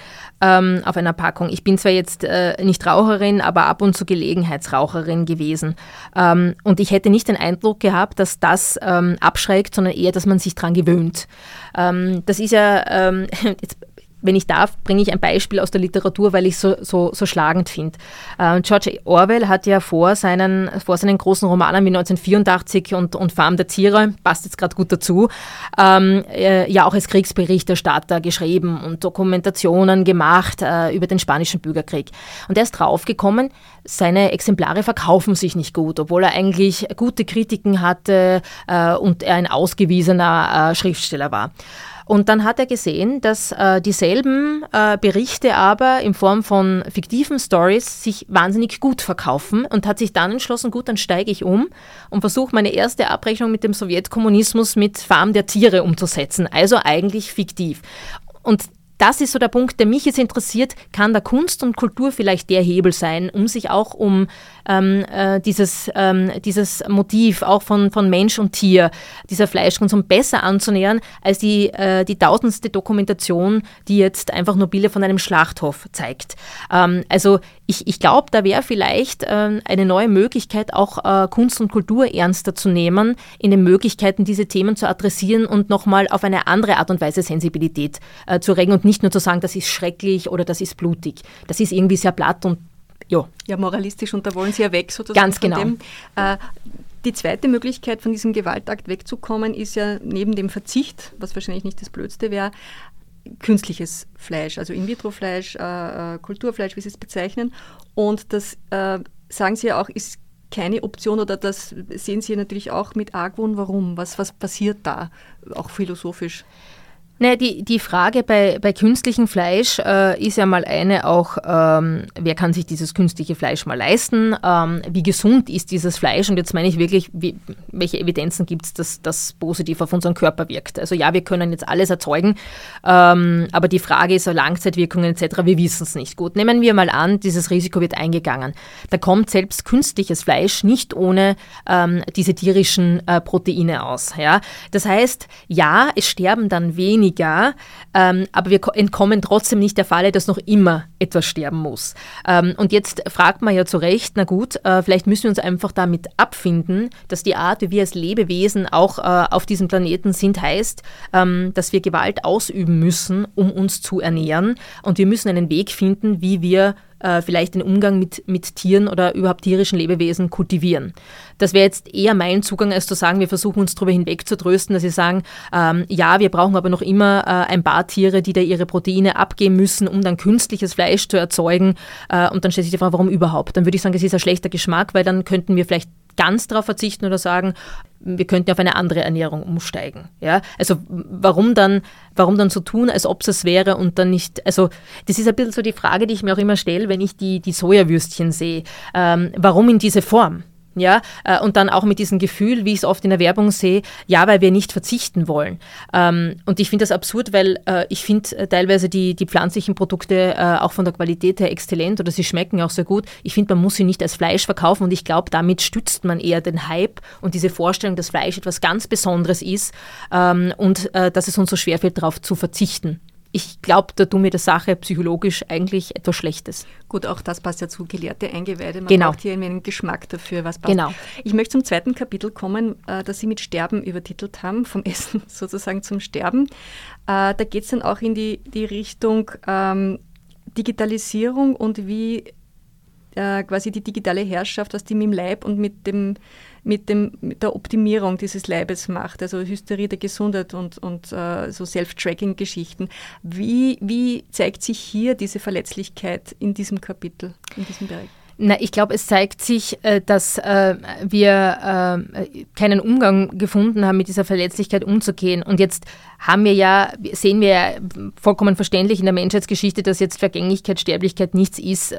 Ähm, auf einer Packung. Ich bin zwar jetzt äh, nicht Raucherin, aber ab und zu Gelegenheitsraucherin gewesen. Ähm, und ich hätte nicht den Eindruck gehabt, dass das ähm, abschreckt, sondern eher, dass man sich daran gewöhnt. Ähm, das ist ja, ähm, jetzt wenn ich darf, bringe ich ein Beispiel aus der Literatur, weil ich es so, so, so schlagend finde. Äh, George Orwell hat ja vor seinen, vor seinen großen Romanen wie 1984 und, und Farm der Tiere, passt jetzt gerade gut dazu, ähm, äh, ja auch als Kriegsberichterstatter geschrieben und Dokumentationen gemacht äh, über den spanischen Bürgerkrieg. Und er ist draufgekommen, seine Exemplare verkaufen sich nicht gut, obwohl er eigentlich gute Kritiken hatte äh, und er ein ausgewiesener äh, Schriftsteller war. Und dann hat er gesehen, dass äh, dieselben äh, Berichte aber in Form von fiktiven Stories sich wahnsinnig gut verkaufen und hat sich dann entschlossen, gut, dann steige ich um und versuche meine erste Abrechnung mit dem Sowjetkommunismus mit Farm der Tiere umzusetzen. Also eigentlich fiktiv. Und das ist so der Punkt, der mich jetzt interessiert. Kann da Kunst und Kultur vielleicht der Hebel sein, um sich auch um ähm, äh, dieses, ähm, dieses Motiv auch von, von Mensch und Tier, dieser Fleischkonsum besser anzunähern, als die, äh, die tausendste Dokumentation, die jetzt einfach nur Bilder von einem Schlachthof zeigt. Ähm, also ich, ich glaube, da wäre vielleicht äh, eine neue Möglichkeit, auch äh, Kunst und Kultur ernster zu nehmen, in den Möglichkeiten, diese Themen zu adressieren und nochmal auf eine andere Art und Weise Sensibilität äh, zu regen und nicht nur zu sagen, das ist schrecklich oder das ist blutig. Das ist irgendwie sehr platt und ja. Ja, moralistisch und da wollen Sie ja weg sozusagen. Ganz genau. Dem. Äh, die zweite Möglichkeit, von diesem Gewaltakt wegzukommen, ist ja neben dem Verzicht, was wahrscheinlich nicht das Blödste wäre, künstliches Fleisch, also In-vitro-Fleisch, äh, äh, Kulturfleisch, wie Sie es bezeichnen. Und das, äh, sagen Sie ja auch, ist keine Option oder das sehen Sie natürlich auch mit Argwohn. Warum? Was, was passiert da, auch philosophisch? Naja, die, die Frage bei, bei künstlichem Fleisch äh, ist ja mal eine auch, ähm, wer kann sich dieses künstliche Fleisch mal leisten? Ähm, wie gesund ist dieses Fleisch? Und jetzt meine ich wirklich, wie, welche Evidenzen gibt es, dass das positiv auf unseren Körper wirkt? Also ja, wir können jetzt alles erzeugen, ähm, aber die Frage ist, Langzeitwirkungen etc., wir wissen es nicht. Gut, nehmen wir mal an, dieses Risiko wird eingegangen. Da kommt selbst künstliches Fleisch nicht ohne ähm, diese tierischen äh, Proteine aus. Ja? Das heißt, ja, es sterben dann wenig weniger, ähm, aber wir entkommen trotzdem nicht der Falle, dass noch immer etwas sterben muss. Ähm, und jetzt fragt man ja zu Recht, na gut, äh, vielleicht müssen wir uns einfach damit abfinden, dass die Art, wie wir als Lebewesen auch äh, auf diesem Planeten sind, heißt, ähm, dass wir Gewalt ausüben müssen, um uns zu ernähren. Und wir müssen einen Weg finden, wie wir äh, vielleicht den Umgang mit, mit Tieren oder überhaupt tierischen Lebewesen kultivieren. Das wäre jetzt eher mein Zugang, als zu sagen, wir versuchen uns darüber hinweg zu trösten, dass sie sagen, ähm, ja, wir brauchen aber noch immer äh, ein paar Tiere, die da ihre Proteine abgeben müssen, um dann künstliches Fleisch zu erzeugen. Äh, und dann stellt sich die Frage, warum überhaupt? Dann würde ich sagen, es ist ein schlechter Geschmack, weil dann könnten wir vielleicht ganz darauf verzichten oder sagen, wir könnten auf eine andere Ernährung umsteigen. Ja? Also warum dann, warum dann so tun, als ob es es wäre und dann nicht, also das ist ein bisschen so die Frage, die ich mir auch immer stelle, wenn ich die, die Sojawürstchen sehe. Ähm, warum in diese Form? Ja, äh, und dann auch mit diesem Gefühl, wie ich es oft in der Werbung sehe, ja, weil wir nicht verzichten wollen. Ähm, und ich finde das absurd, weil äh, ich finde äh, teilweise die, die pflanzlichen Produkte auch von der Qualität her exzellent oder sie schmecken auch sehr gut. Ich finde, man muss sie nicht als Fleisch verkaufen und ich glaube, damit stützt man eher den Hype und diese Vorstellung, dass Fleisch etwas ganz Besonderes ist ähm, und dass es uns so schwerfällt, darauf zu verzichten ich glaube, da tun wir der Sache psychologisch eigentlich etwas Schlechtes. Gut, auch das passt ja zu gelehrte Eingeweide. Man genau. braucht hier einen Geschmack dafür, was passt. Genau. Ich möchte zum zweiten Kapitel kommen, äh, das Sie mit Sterben übertitelt haben, vom Essen sozusagen zum Sterben. Äh, da geht es dann auch in die, die Richtung ähm, Digitalisierung und wie äh, quasi die digitale Herrschaft, was die mit dem Leib und mit dem mit, dem, mit der Optimierung dieses Leibes macht, also Hysterie der Gesundheit und, und äh, so Self-Tracking-Geschichten. Wie, wie zeigt sich hier diese Verletzlichkeit in diesem Kapitel, in diesem Bereich? Na, ich glaube, es zeigt sich, äh, dass äh, wir äh, keinen Umgang gefunden haben, mit dieser Verletzlichkeit umzugehen. Und jetzt haben wir ja, sehen wir ja vollkommen verständlich in der Menschheitsgeschichte, dass jetzt Vergänglichkeit, Sterblichkeit nichts ist,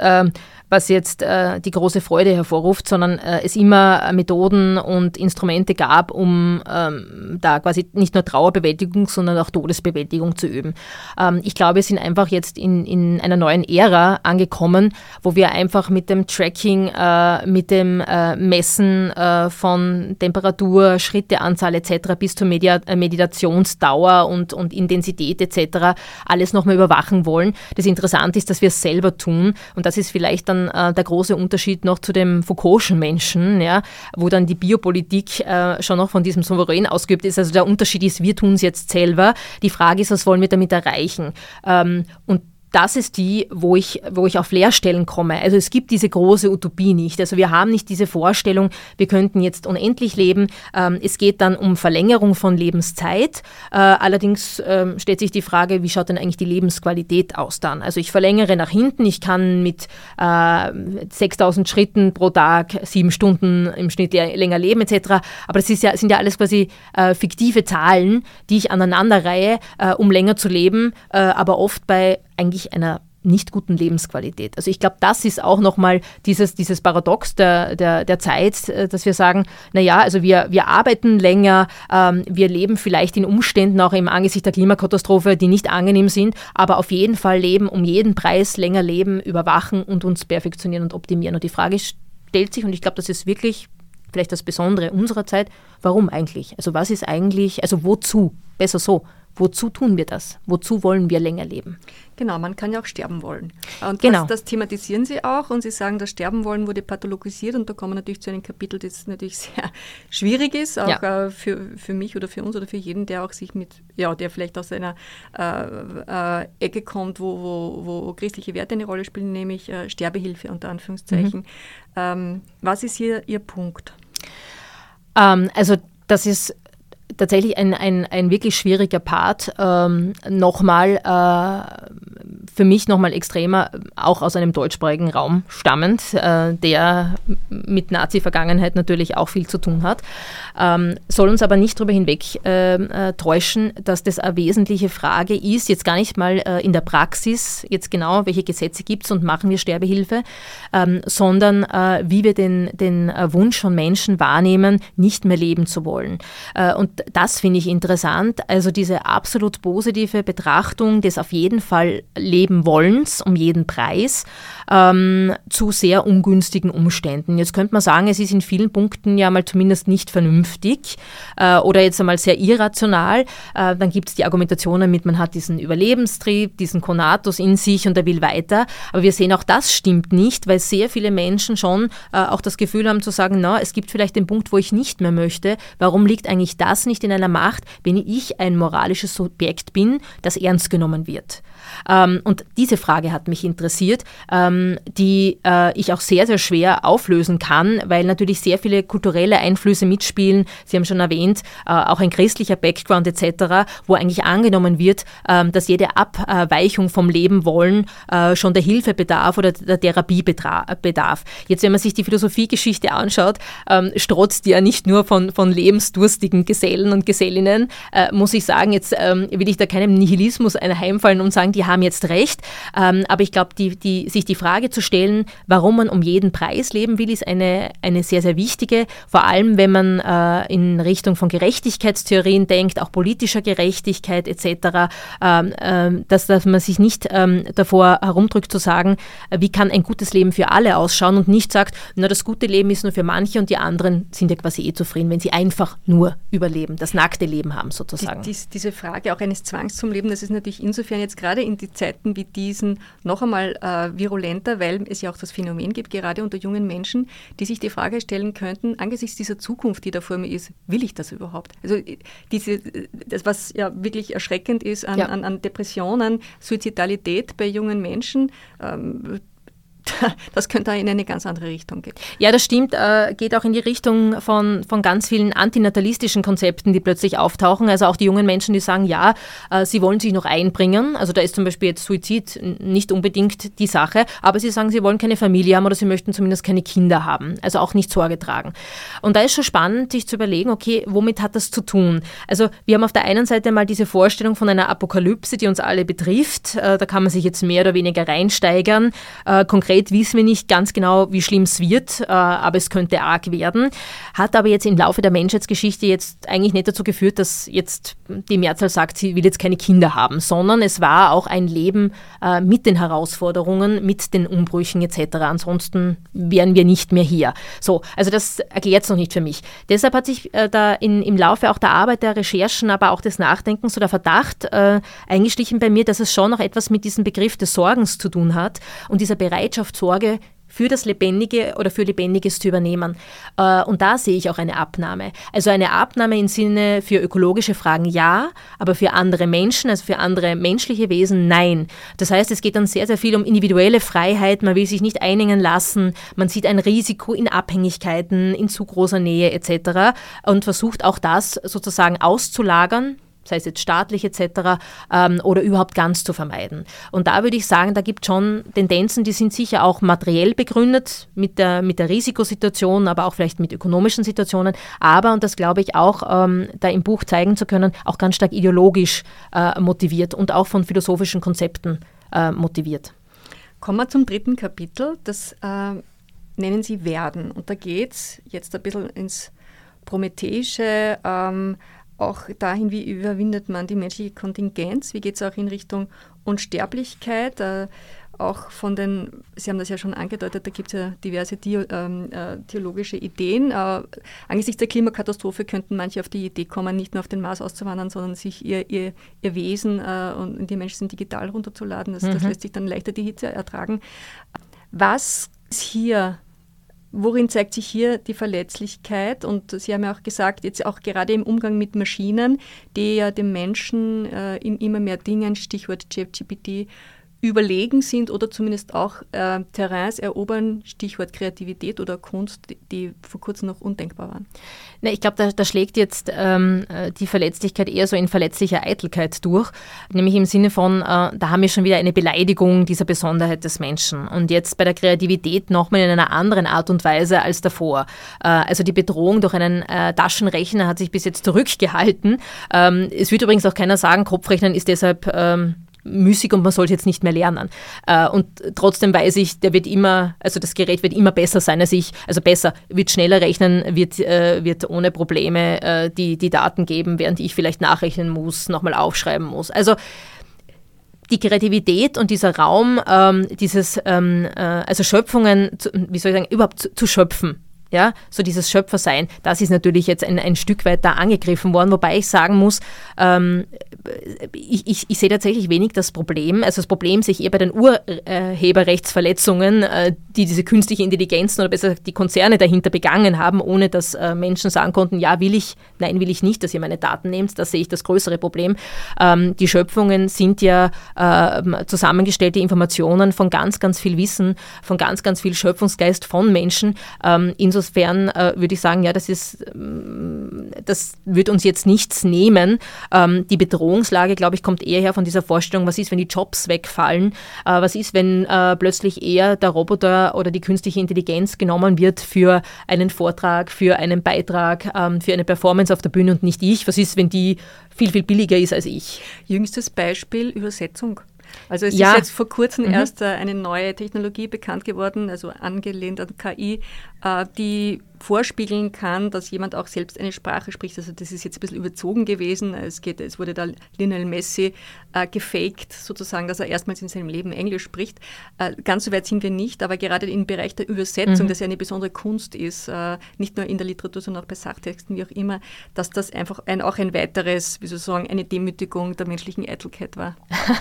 was jetzt die große Freude hervorruft, sondern es immer Methoden und Instrumente gab, um ähm, da quasi nicht nur Trauerbewältigung, sondern auch Todesbewältigung zu üben. Ähm, ich glaube, wir sind einfach jetzt in, in einer neuen Ära angekommen, wo wir einfach mit dem Tracking, äh, mit dem äh, Messen äh, von Temperatur, Schritteanzahl etc. bis zur Media äh, Meditationsdauer und, und Intensität etc. alles nochmal überwachen wollen. Das Interessante ist, dass wir es selber tun und das ist vielleicht dann äh, der große Unterschied noch zu dem Foucault'schen Menschen, ja, wo dann die Biopolitik äh, schon noch von diesem Souverän ausgeübt ist. Also der Unterschied ist, wir tun es jetzt selber. Die Frage ist, was wollen wir damit erreichen? Ähm, und das ist die, wo ich, wo ich auf Leerstellen komme. Also es gibt diese große Utopie nicht. Also wir haben nicht diese Vorstellung, wir könnten jetzt unendlich leben. Ähm, es geht dann um Verlängerung von Lebenszeit. Äh, allerdings ähm, stellt sich die Frage, wie schaut denn eigentlich die Lebensqualität aus dann? Also ich verlängere nach hinten, ich kann mit äh, 6000 Schritten pro Tag sieben Stunden im Schnitt länger leben etc. Aber das ja, sind ja alles quasi äh, fiktive Zahlen, die ich aneinanderreihe, äh, um länger zu leben, äh, aber oft bei eigentlich einer nicht guten Lebensqualität. Also ich glaube, das ist auch nochmal dieses, dieses Paradox der, der, der Zeit, äh, dass wir sagen, naja, also wir, wir arbeiten länger, ähm, wir leben vielleicht in Umständen auch im Angesicht der Klimakatastrophe, die nicht angenehm sind, aber auf jeden Fall leben, um jeden Preis länger leben, überwachen und uns perfektionieren und optimieren. Und die Frage stellt sich, und ich glaube, das ist wirklich vielleicht das Besondere unserer Zeit, warum eigentlich? Also was ist eigentlich, also wozu? Besser so, Wozu tun wir das? Wozu wollen wir länger leben? Genau, man kann ja auch sterben wollen. Und genau. das, das, thematisieren Sie auch und Sie sagen, das Sterben wollen wurde pathologisiert und da kommen wir natürlich zu einem Kapitel, das natürlich sehr schwierig ist, auch ja. äh, für, für mich oder für uns oder für jeden, der auch sich mit, ja, der vielleicht aus einer äh, äh, Ecke kommt, wo, wo, wo christliche Werte eine Rolle spielen, nämlich äh, Sterbehilfe unter Anführungszeichen. Mhm. Ähm, was ist hier Ihr Punkt? Ähm, also das ist tatsächlich ein, ein, ein wirklich schwieriger Part. Ähm, nochmal, äh, für mich nochmal extremer, auch aus einem deutschsprachigen Raum stammend, äh, der mit Nazi-Vergangenheit natürlich auch viel zu tun hat. Ähm, soll uns aber nicht darüber hinweg ähm, äh, täuschen, dass das eine wesentliche Frage ist, jetzt gar nicht mal äh, in der Praxis, jetzt genau, welche Gesetze gibt es und machen wir Sterbehilfe, ähm, sondern äh, wie wir den, den äh, Wunsch von Menschen wahrnehmen, nicht mehr leben zu wollen. und das finde ich interessant. Also diese absolut positive Betrachtung des auf jeden Fall Leben wollens um jeden Preis ähm, zu sehr ungünstigen Umständen. Jetzt könnte man sagen, es ist in vielen Punkten ja mal zumindest nicht vernünftig äh, oder jetzt einmal sehr irrational. Äh, dann gibt es die Argumentationen mit, man hat diesen Überlebenstrieb, diesen Konatus in sich und er will weiter. Aber wir sehen auch, das stimmt nicht, weil sehr viele Menschen schon äh, auch das Gefühl haben zu sagen, na, es gibt vielleicht den Punkt, wo ich nicht mehr möchte. Warum liegt eigentlich das nicht in einer Macht, wenn ich ein moralisches Subjekt bin, das ernst genommen wird? Ähm, und diese Frage hat mich interessiert, ähm, die äh, ich auch sehr, sehr schwer auflösen kann, weil natürlich sehr viele kulturelle Einflüsse mitspielen. Sie haben schon erwähnt, äh, auch ein christlicher Background etc., wo eigentlich angenommen wird, äh, dass jede Abweichung vom Leben wollen äh, schon der Hilfe bedarf oder der Therapie bedarf. Jetzt, wenn man sich die Philosophiegeschichte anschaut, ähm, strotzt die ja nicht nur von, von lebensdurstigen Gesellen und Gesellinnen, äh, muss ich sagen, jetzt ähm, will ich da keinem Nihilismus einheimfallen und sagen, die haben jetzt recht. Ähm, aber ich glaube, die, die, sich die Frage zu stellen, warum man um jeden Preis leben will, ist eine, eine sehr, sehr wichtige. Vor allem, wenn man äh, in Richtung von Gerechtigkeitstheorien denkt, auch politischer Gerechtigkeit etc., ähm, äh, dass, dass man sich nicht ähm, davor herumdrückt zu sagen, äh, wie kann ein gutes Leben für alle ausschauen und nicht sagt, na, das gute Leben ist nur für manche und die anderen sind ja quasi eh zufrieden, wenn sie einfach nur überleben, das nackte Leben haben sozusagen. Die, die, diese Frage auch eines Zwangs zum Leben, das ist natürlich insofern jetzt gerade in die Zeiten wie diesen noch einmal äh, virulenter, weil es ja auch das Phänomen gibt, gerade unter jungen Menschen, die sich die Frage stellen könnten, angesichts dieser Zukunft, die da vor mir ist, will ich das überhaupt? Also äh, diese, das, was ja wirklich erschreckend ist an, ja. an, an Depressionen, Suizidalität bei jungen Menschen, ähm, das könnte in eine ganz andere Richtung gehen. Ja, das stimmt, äh, geht auch in die Richtung von, von ganz vielen antinatalistischen Konzepten, die plötzlich auftauchen. Also auch die jungen Menschen, die sagen, ja, äh, sie wollen sich noch einbringen. Also da ist zum Beispiel jetzt Suizid nicht unbedingt die Sache, aber sie sagen, sie wollen keine Familie haben oder sie möchten zumindest keine Kinder haben. Also auch nicht Sorge tragen. Und da ist schon spannend, sich zu überlegen, okay, womit hat das zu tun? Also wir haben auf der einen Seite mal diese Vorstellung von einer Apokalypse, die uns alle betrifft. Äh, da kann man sich jetzt mehr oder weniger reinsteigern. Konkret konkret wissen wir nicht ganz genau, wie schlimm es wird, äh, aber es könnte arg werden. Hat aber jetzt im Laufe der Menschheitsgeschichte jetzt eigentlich nicht dazu geführt, dass jetzt die Mehrzahl sagt, sie will jetzt keine Kinder haben, sondern es war auch ein Leben äh, mit den Herausforderungen, mit den Umbrüchen etc. Ansonsten wären wir nicht mehr hier. So, also das erklärt es noch nicht für mich. Deshalb hat sich äh, da in, im Laufe auch der Arbeit, der Recherchen, aber auch des Nachdenkens so der Verdacht äh, eingeschlichen bei mir, dass es schon noch etwas mit diesem Begriff des Sorgens zu tun hat und dieser Bereitschaft, Sorge für das Lebendige oder für Lebendiges zu übernehmen. Äh, und da sehe ich auch eine Abnahme. Also eine Abnahme im Sinne für ökologische Fragen ja, aber für andere Menschen, also für andere menschliche Wesen nein. Das heißt, es geht dann sehr, sehr viel um individuelle Freiheit. Man will sich nicht einengen lassen. Man sieht ein Risiko in Abhängigkeiten, in zu großer Nähe etc. und versucht auch das sozusagen auszulagern sei es jetzt staatlich etc., ähm, oder überhaupt ganz zu vermeiden. Und da würde ich sagen, da gibt es schon Tendenzen, die sind sicher auch materiell begründet mit der, mit der Risikosituation, aber auch vielleicht mit ökonomischen Situationen, aber, und das glaube ich auch, ähm, da im Buch zeigen zu können, auch ganz stark ideologisch äh, motiviert und auch von philosophischen Konzepten äh, motiviert. Kommen wir zum dritten Kapitel, das äh, nennen Sie Werden. Und da geht es jetzt ein bisschen ins Prometheische, ähm, auch dahin, wie überwindet man die menschliche Kontingenz, wie geht es auch in Richtung Unsterblichkeit, äh, auch von den, Sie haben das ja schon angedeutet, da gibt es ja diverse Di ähm, äh, theologische Ideen. Äh, angesichts der Klimakatastrophe könnten manche auf die Idee kommen, nicht nur auf den Mars auszuwandern, sondern sich ihr, ihr, ihr Wesen äh, und die Menschen sind digital runterzuladen. Das, mhm. das lässt sich dann leichter die Hitze ertragen. Was ist hier Worin zeigt sich hier die Verletzlichkeit? Und Sie haben ja auch gesagt, jetzt auch gerade im Umgang mit Maschinen, die ja dem Menschen äh, in immer mehr Dingen, Stichwort ChatGPT, überlegen sind oder zumindest auch äh, Terrains erobern, Stichwort Kreativität oder Kunst, die, die vor kurzem noch undenkbar waren. Na, ich glaube, da, da, schlägt jetzt ähm, äh, die Verletzlichkeit eher so in verletzlicher Eitelkeit durch, nämlich im Sinne von, äh, da haben wir schon wieder eine Beleidigung dieser Besonderheit des Menschen und jetzt bei der Kreativität nochmal in einer anderen Art und Weise als davor. Äh, also die Bedrohung durch einen äh, Taschenrechner hat sich bis jetzt zurückgehalten. Ähm, es wird übrigens auch keiner sagen, Kopfrechnen ist deshalb ähm, müßig und man soll es jetzt nicht mehr lernen. Äh, und trotzdem weiß ich, der wird immer, also das Gerät wird immer besser sein als ich, also besser, wird schneller rechnen, wird, äh, wird ohne Probleme äh, die, die Daten geben, während ich vielleicht nachrechnen muss, nochmal aufschreiben muss. Also die Kreativität und dieser Raum, ähm, dieses, ähm, äh, also Schöpfungen, zu, wie soll ich sagen, überhaupt zu, zu schöpfen, ja, so dieses Schöpfersein, das ist natürlich jetzt ein, ein Stück weit da angegriffen worden, wobei ich sagen muss, ähm, ich, ich, ich, sehe tatsächlich wenig das Problem. Also das Problem sehe ich eher bei den Urheberrechtsverletzungen, äh, die diese künstliche Intelligenzen oder besser die Konzerne dahinter begangen haben, ohne dass äh, Menschen sagen konnten, ja, will ich, nein, will ich nicht, dass ihr meine Daten nehmt. Da sehe ich das größere Problem. Ähm, die Schöpfungen sind ja äh, zusammengestellte Informationen von ganz, ganz viel Wissen, von ganz, ganz viel Schöpfungsgeist von Menschen. Ähm, insofern äh, würde ich sagen, ja, das ist, ähm, das wird uns jetzt nichts nehmen. Ähm, die Bedrohungslage, glaube ich, kommt eher her von dieser Vorstellung, was ist, wenn die Jobs wegfallen, äh, was ist, wenn äh, plötzlich eher der Roboter oder die künstliche Intelligenz genommen wird für einen Vortrag, für einen Beitrag, ähm, für eine Performance auf der Bühne und nicht ich. Was ist, wenn die viel, viel billiger ist als ich? Jüngstes Beispiel Übersetzung. Also es ja. ist jetzt vor kurzem mhm. erst äh, eine neue Technologie bekannt geworden, also angelehnt an KI, äh, die vorspiegeln kann, dass jemand auch selbst eine Sprache spricht. Also das ist jetzt ein bisschen überzogen gewesen. Es, geht, es wurde da Lionel Messi äh, gefaked, sozusagen, dass er erstmals in seinem Leben Englisch spricht. Äh, ganz so weit sind wir nicht, aber gerade im Bereich der Übersetzung, mhm. das ja eine besondere Kunst ist, äh, nicht nur in der Literatur, sondern auch bei Sachtexten, wie auch immer, dass das einfach ein, auch ein weiteres, wie soll ich sagen, eine Demütigung der menschlichen Eitelkeit war.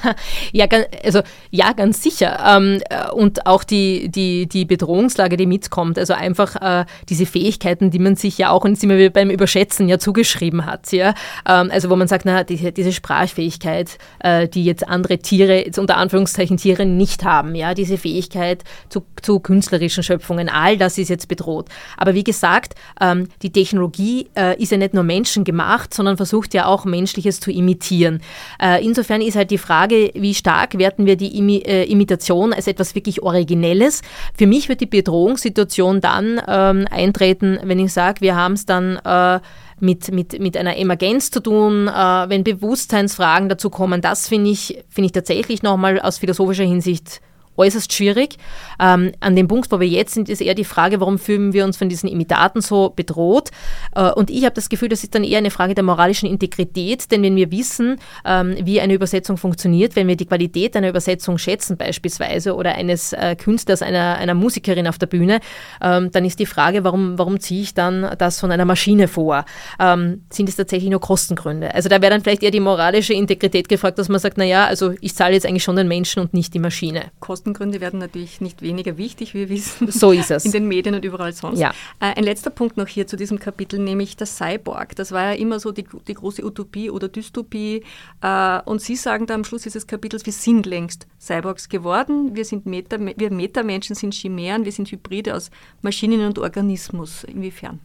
ja, also, ja, ganz sicher. Ähm, äh, und auch die, die, die Bedrohungslage, die mitkommt. Also einfach äh, diese Fähigkeiten, die man sich ja auch, und sind wir beim Überschätzen ja zugeschrieben hat. Ja? Ähm, also wo man sagt, na, diese, diese Sprachfähigkeit, äh, die jetzt andere Tiere, jetzt unter Anführungszeichen Tiere nicht haben, ja, diese Fähigkeit zu, zu künstlerischen Schöpfungen, all das ist jetzt bedroht. Aber wie gesagt, ähm, die Technologie äh, ist ja nicht nur menschengemacht, sondern versucht ja auch Menschliches zu imitieren. Äh, insofern ist halt die Frage, wie stark werten wir die Imi äh, Imitation als etwas wirklich Originelles. Für mich wird die Bedrohungssituation dann ähm, eintreten, wenn ich sage, wir haben es dann äh, mit, mit, mit einer Emergenz zu tun, äh, wenn Bewusstseinsfragen dazu kommen. Das finde ich, find ich tatsächlich nochmal aus philosophischer Hinsicht äußerst schwierig. Ähm, an dem Punkt, wo wir jetzt sind, ist eher die Frage, warum fühlen wir uns von diesen Imitaten so bedroht? Äh, und ich habe das Gefühl, das ist dann eher eine Frage der moralischen Integrität, denn wenn wir wissen, ähm, wie eine Übersetzung funktioniert, wenn wir die Qualität einer Übersetzung schätzen beispielsweise oder eines äh, Künstlers, einer, einer Musikerin auf der Bühne, ähm, dann ist die Frage, warum, warum ziehe ich dann das von einer Maschine vor? Ähm, sind es tatsächlich nur Kostengründe? Also da wäre dann vielleicht eher die moralische Integrität gefragt, dass man sagt, naja, also ich zahle jetzt eigentlich schon den Menschen und nicht die Maschine. Kostengründe werden natürlich nicht weniger wichtig, wie wir wissen. So ist es. In den Medien und überall sonst. Ja. Äh, ein letzter Punkt noch hier zu diesem Kapitel, nämlich der Cyborg. Das war ja immer so die, die große Utopie oder Dystopie. Äh, und Sie sagen da am Schluss dieses Kapitels, wir sind längst Cyborgs geworden. Wir sind Meta, wir Metamenschen sind Chimären, wir sind Hybride aus Maschinen und Organismus. Inwiefern?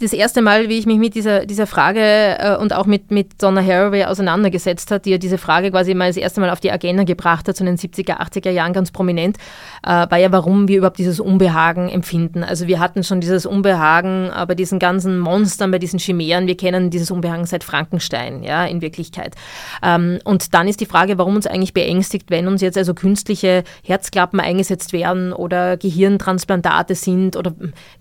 Das erste Mal, wie ich mich mit dieser, dieser Frage äh, und auch mit, mit Donna Haraway auseinandergesetzt hat, die ja diese Frage quasi mal das erste Mal auf die Agenda gebracht hat, so in den 70er, 80er Jahren ganz prominent, äh, war ja, warum wir überhaupt dieses Unbehagen empfinden. Also wir hatten schon dieses Unbehagen äh, bei diesen ganzen Monstern, bei diesen Chimären. Wir kennen dieses Unbehagen seit Frankenstein, ja, in Wirklichkeit. Ähm, und dann ist die Frage, warum uns eigentlich beängstigt, wenn uns jetzt also künstliche Herzklappen eingesetzt werden oder Gehirntransplantate sind oder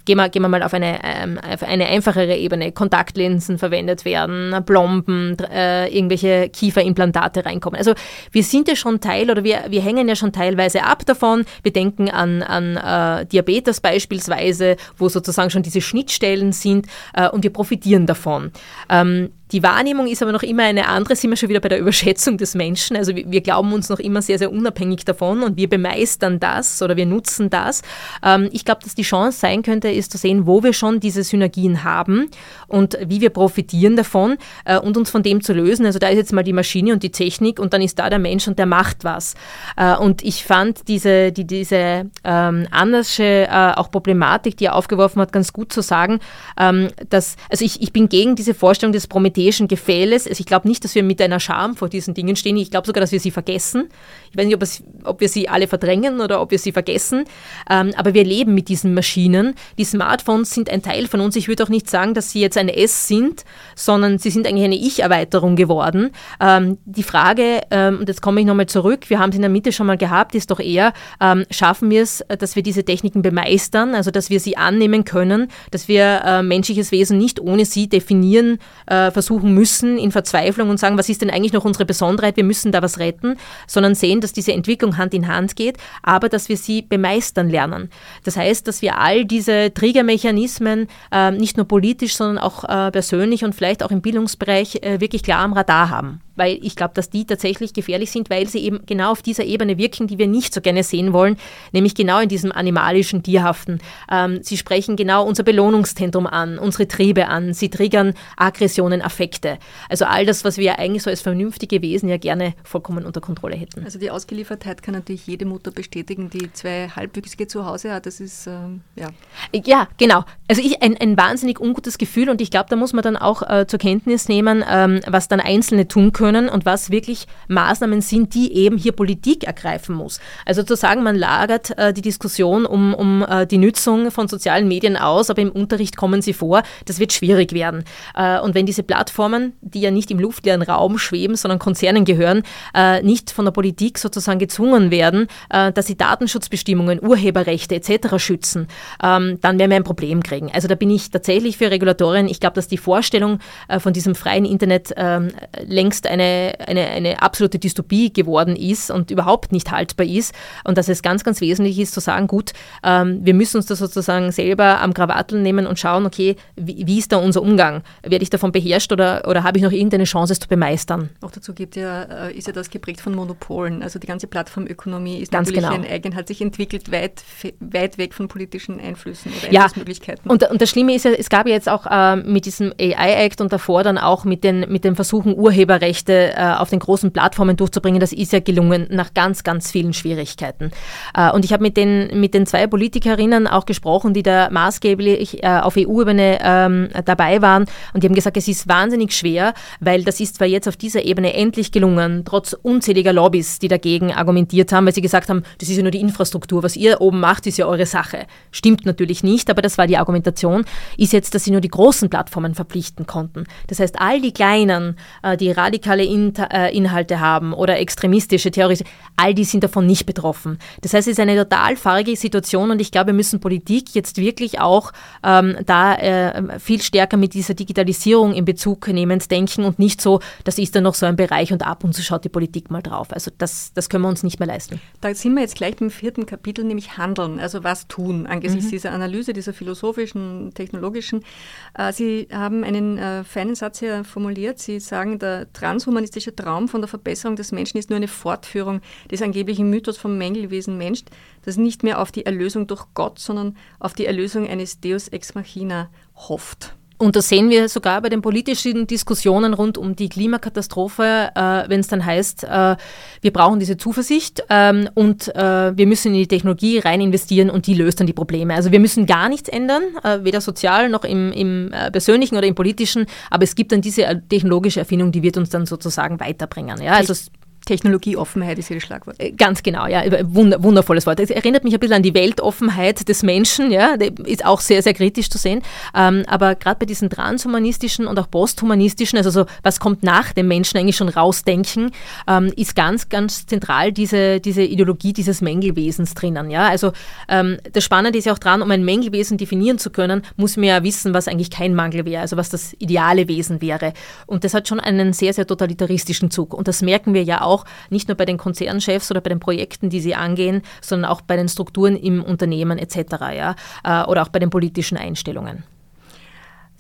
gehen wir, gehen wir mal auf eine, ähm, auf eine einfachere Ebene, Kontaktlinsen verwendet werden, Plomben, äh, irgendwelche Kieferimplantate reinkommen. Also wir sind ja schon Teil oder wir, wir hängen ja schon teilweise ab davon. Wir denken an, an äh, Diabetes beispielsweise, wo sozusagen schon diese Schnittstellen sind äh, und wir profitieren davon. Ähm, die Wahrnehmung ist aber noch immer eine andere, sind wir schon wieder bei der Überschätzung des Menschen. Also wir glauben uns noch immer sehr, sehr unabhängig davon und wir bemeistern das oder wir nutzen das. Ähm, ich glaube, dass die Chance sein könnte, ist zu sehen, wo wir schon diese Synergien haben und wie wir profitieren davon äh, und uns von dem zu lösen. Also da ist jetzt mal die Maschine und die Technik und dann ist da der Mensch und der macht was. Äh, und ich fand diese, die, diese ähm, andersche äh, auch Problematik, die er aufgeworfen hat, ganz gut zu sagen, ähm, dass, also ich, ich bin gegen diese Vorstellung des Prometheus europäischen Gefälles. Also ich glaube nicht, dass wir mit einer Scham vor diesen Dingen stehen. Ich glaube sogar, dass wir sie vergessen. Ich weiß nicht, ob, es, ob, wir sie alle verdrängen oder ob wir sie vergessen. Ähm, aber wir leben mit diesen Maschinen. Die Smartphones sind ein Teil von uns. Ich würde auch nicht sagen, dass sie jetzt ein S sind, sondern sie sind eigentlich eine Ich-Erweiterung geworden. Ähm, die Frage, ähm, und jetzt komme ich nochmal zurück, wir haben es in der Mitte schon mal gehabt, ist doch eher, ähm, schaffen wir es, dass wir diese Techniken bemeistern, also dass wir sie annehmen können, dass wir äh, menschliches Wesen nicht ohne sie definieren, äh, versuchen, suchen müssen in Verzweiflung und sagen, was ist denn eigentlich noch unsere Besonderheit, wir müssen da was retten, sondern sehen, dass diese Entwicklung Hand in Hand geht, aber dass wir sie bemeistern lernen. Das heißt, dass wir all diese Triggermechanismen äh, nicht nur politisch, sondern auch äh, persönlich und vielleicht auch im Bildungsbereich äh, wirklich klar am Radar haben weil ich glaube, dass die tatsächlich gefährlich sind, weil sie eben genau auf dieser Ebene wirken, die wir nicht so gerne sehen wollen, nämlich genau in diesem animalischen, tierhaften. Ähm, sie sprechen genau unser Belohnungszentrum an, unsere Triebe an, sie triggern Aggressionen, Affekte. Also all das, was wir eigentlich so als vernünftige Wesen ja gerne vollkommen unter Kontrolle hätten. Also die Ausgeliefertheit kann natürlich jede Mutter bestätigen, die zwei Halbwüchsige zu Hause hat. Das ist, ähm, ja. Ja, genau. Also ich, ein, ein wahnsinnig ungutes Gefühl und ich glaube, da muss man dann auch äh, zur Kenntnis nehmen, ähm, was dann Einzelne tun können können und was wirklich Maßnahmen sind, die eben hier Politik ergreifen muss. Also zu sagen, man lagert äh, die Diskussion um, um äh, die Nutzung von sozialen Medien aus, aber im Unterricht kommen sie vor, das wird schwierig werden. Äh, und wenn diese Plattformen, die ja nicht im luftleeren Raum schweben, sondern Konzernen gehören, äh, nicht von der Politik sozusagen gezwungen werden, äh, dass sie Datenschutzbestimmungen, Urheberrechte etc. schützen, ähm, dann werden wir ein Problem kriegen. Also da bin ich tatsächlich für Regulatorien. Ich glaube, dass die Vorstellung äh, von diesem freien Internet ähm, längst eine, eine, eine absolute Dystopie geworden ist und überhaupt nicht haltbar ist. Und dass es ganz, ganz wesentlich ist zu sagen, gut, ähm, wir müssen uns da sozusagen selber am Krawattel nehmen und schauen, okay, wie, wie, ist da unser Umgang? Werde ich davon beherrscht oder, oder habe ich noch irgendeine Chance, es zu bemeistern? Auch dazu gibt ja, äh, ist ja das geprägt von Monopolen. Also die ganze Plattformökonomie ist ganz natürlich genau. ein eigen, hat sich entwickelt weit, weit weg von politischen Einflüssen oder ja, Einflussmöglichkeiten. Und, und das Schlimme ist ja, es gab ja jetzt auch äh, mit diesem AI-Act und davor dann auch mit den, mit den Versuchen, Urheberrechte Projekte äh, auf den großen Plattformen durchzubringen, das ist ja gelungen nach ganz, ganz vielen Schwierigkeiten. Äh, und ich habe mit den, mit den zwei Politikerinnen auch gesprochen, die da maßgeblich äh, auf EU-Ebene ähm, dabei waren. Und die haben gesagt, es ist wahnsinnig schwer, weil das ist zwar jetzt auf dieser Ebene endlich gelungen, trotz unzähliger Lobbys, die dagegen argumentiert haben, weil sie gesagt haben, das ist ja nur die Infrastruktur, was ihr oben macht, ist ja eure Sache. Stimmt natürlich nicht, aber das war die Argumentation ist jetzt, dass sie nur die großen Plattformen verpflichten konnten. Das heißt, all die kleinen, äh, die radikale äh, Inhalte haben oder extremistische, terroristische, all die sind davon nicht betroffen. Das heißt, es ist eine total fahrige Situation und ich glaube, wir müssen Politik jetzt wirklich auch ähm, da äh, viel stärker mit dieser Digitalisierung in Bezug nehmend denken und nicht so, das ist dann noch so ein Bereich und ab und zu schaut die Politik mal drauf. Also das, das können wir uns nicht mehr leisten. Da sind wir jetzt gleich beim vierten Kapitel, nämlich Handeln, also was tun angesichts mhm. dieser Analyse, dieser philosophischen, technologischen. Äh, Sie haben einen äh, feinen Satz hier formuliert. Sie sagen, der transhumanistische Traum von der Verbesserung des Menschen ist nur eine Fortführung des angeblichen Mythos vom Mängelwesen Mensch, das nicht mehr auf die Erlösung durch Gott, sondern auf die Erlösung eines Deus ex machina hofft. Und das sehen wir sogar bei den politischen Diskussionen rund um die Klimakatastrophe, äh, wenn es dann heißt, äh, wir brauchen diese Zuversicht ähm, und äh, wir müssen in die Technologie rein investieren und die löst dann die Probleme. Also wir müssen gar nichts ändern, äh, weder sozial noch im, im äh, persönlichen oder im politischen, aber es gibt dann diese äh, technologische Erfindung, die wird uns dann sozusagen weiterbringen. Ja? Also Technologieoffenheit ist hier das Schlagwort. Äh, ganz genau, ja, wundervolles Wort. Es erinnert mich ein bisschen an die Weltoffenheit des Menschen, ja, ist auch sehr, sehr kritisch zu sehen. Ähm, aber gerade bei diesen transhumanistischen und auch posthumanistischen, also so, was kommt nach dem Menschen eigentlich schon rausdenken, ähm, ist ganz, ganz zentral diese, diese Ideologie dieses Mängelwesens drinnen. Ja? Also ähm, das Spannende ist ja auch dran, um ein Mängelwesen definieren zu können, muss man ja wissen, was eigentlich kein Mangel wäre, also was das ideale Wesen wäre. Und das hat schon einen sehr, sehr totalitaristischen Zug. Und das merken wir ja auch auch nicht nur bei den Konzernchefs oder bei den Projekten, die sie angehen, sondern auch bei den Strukturen im Unternehmen etc. Ja? Äh, oder auch bei den politischen Einstellungen.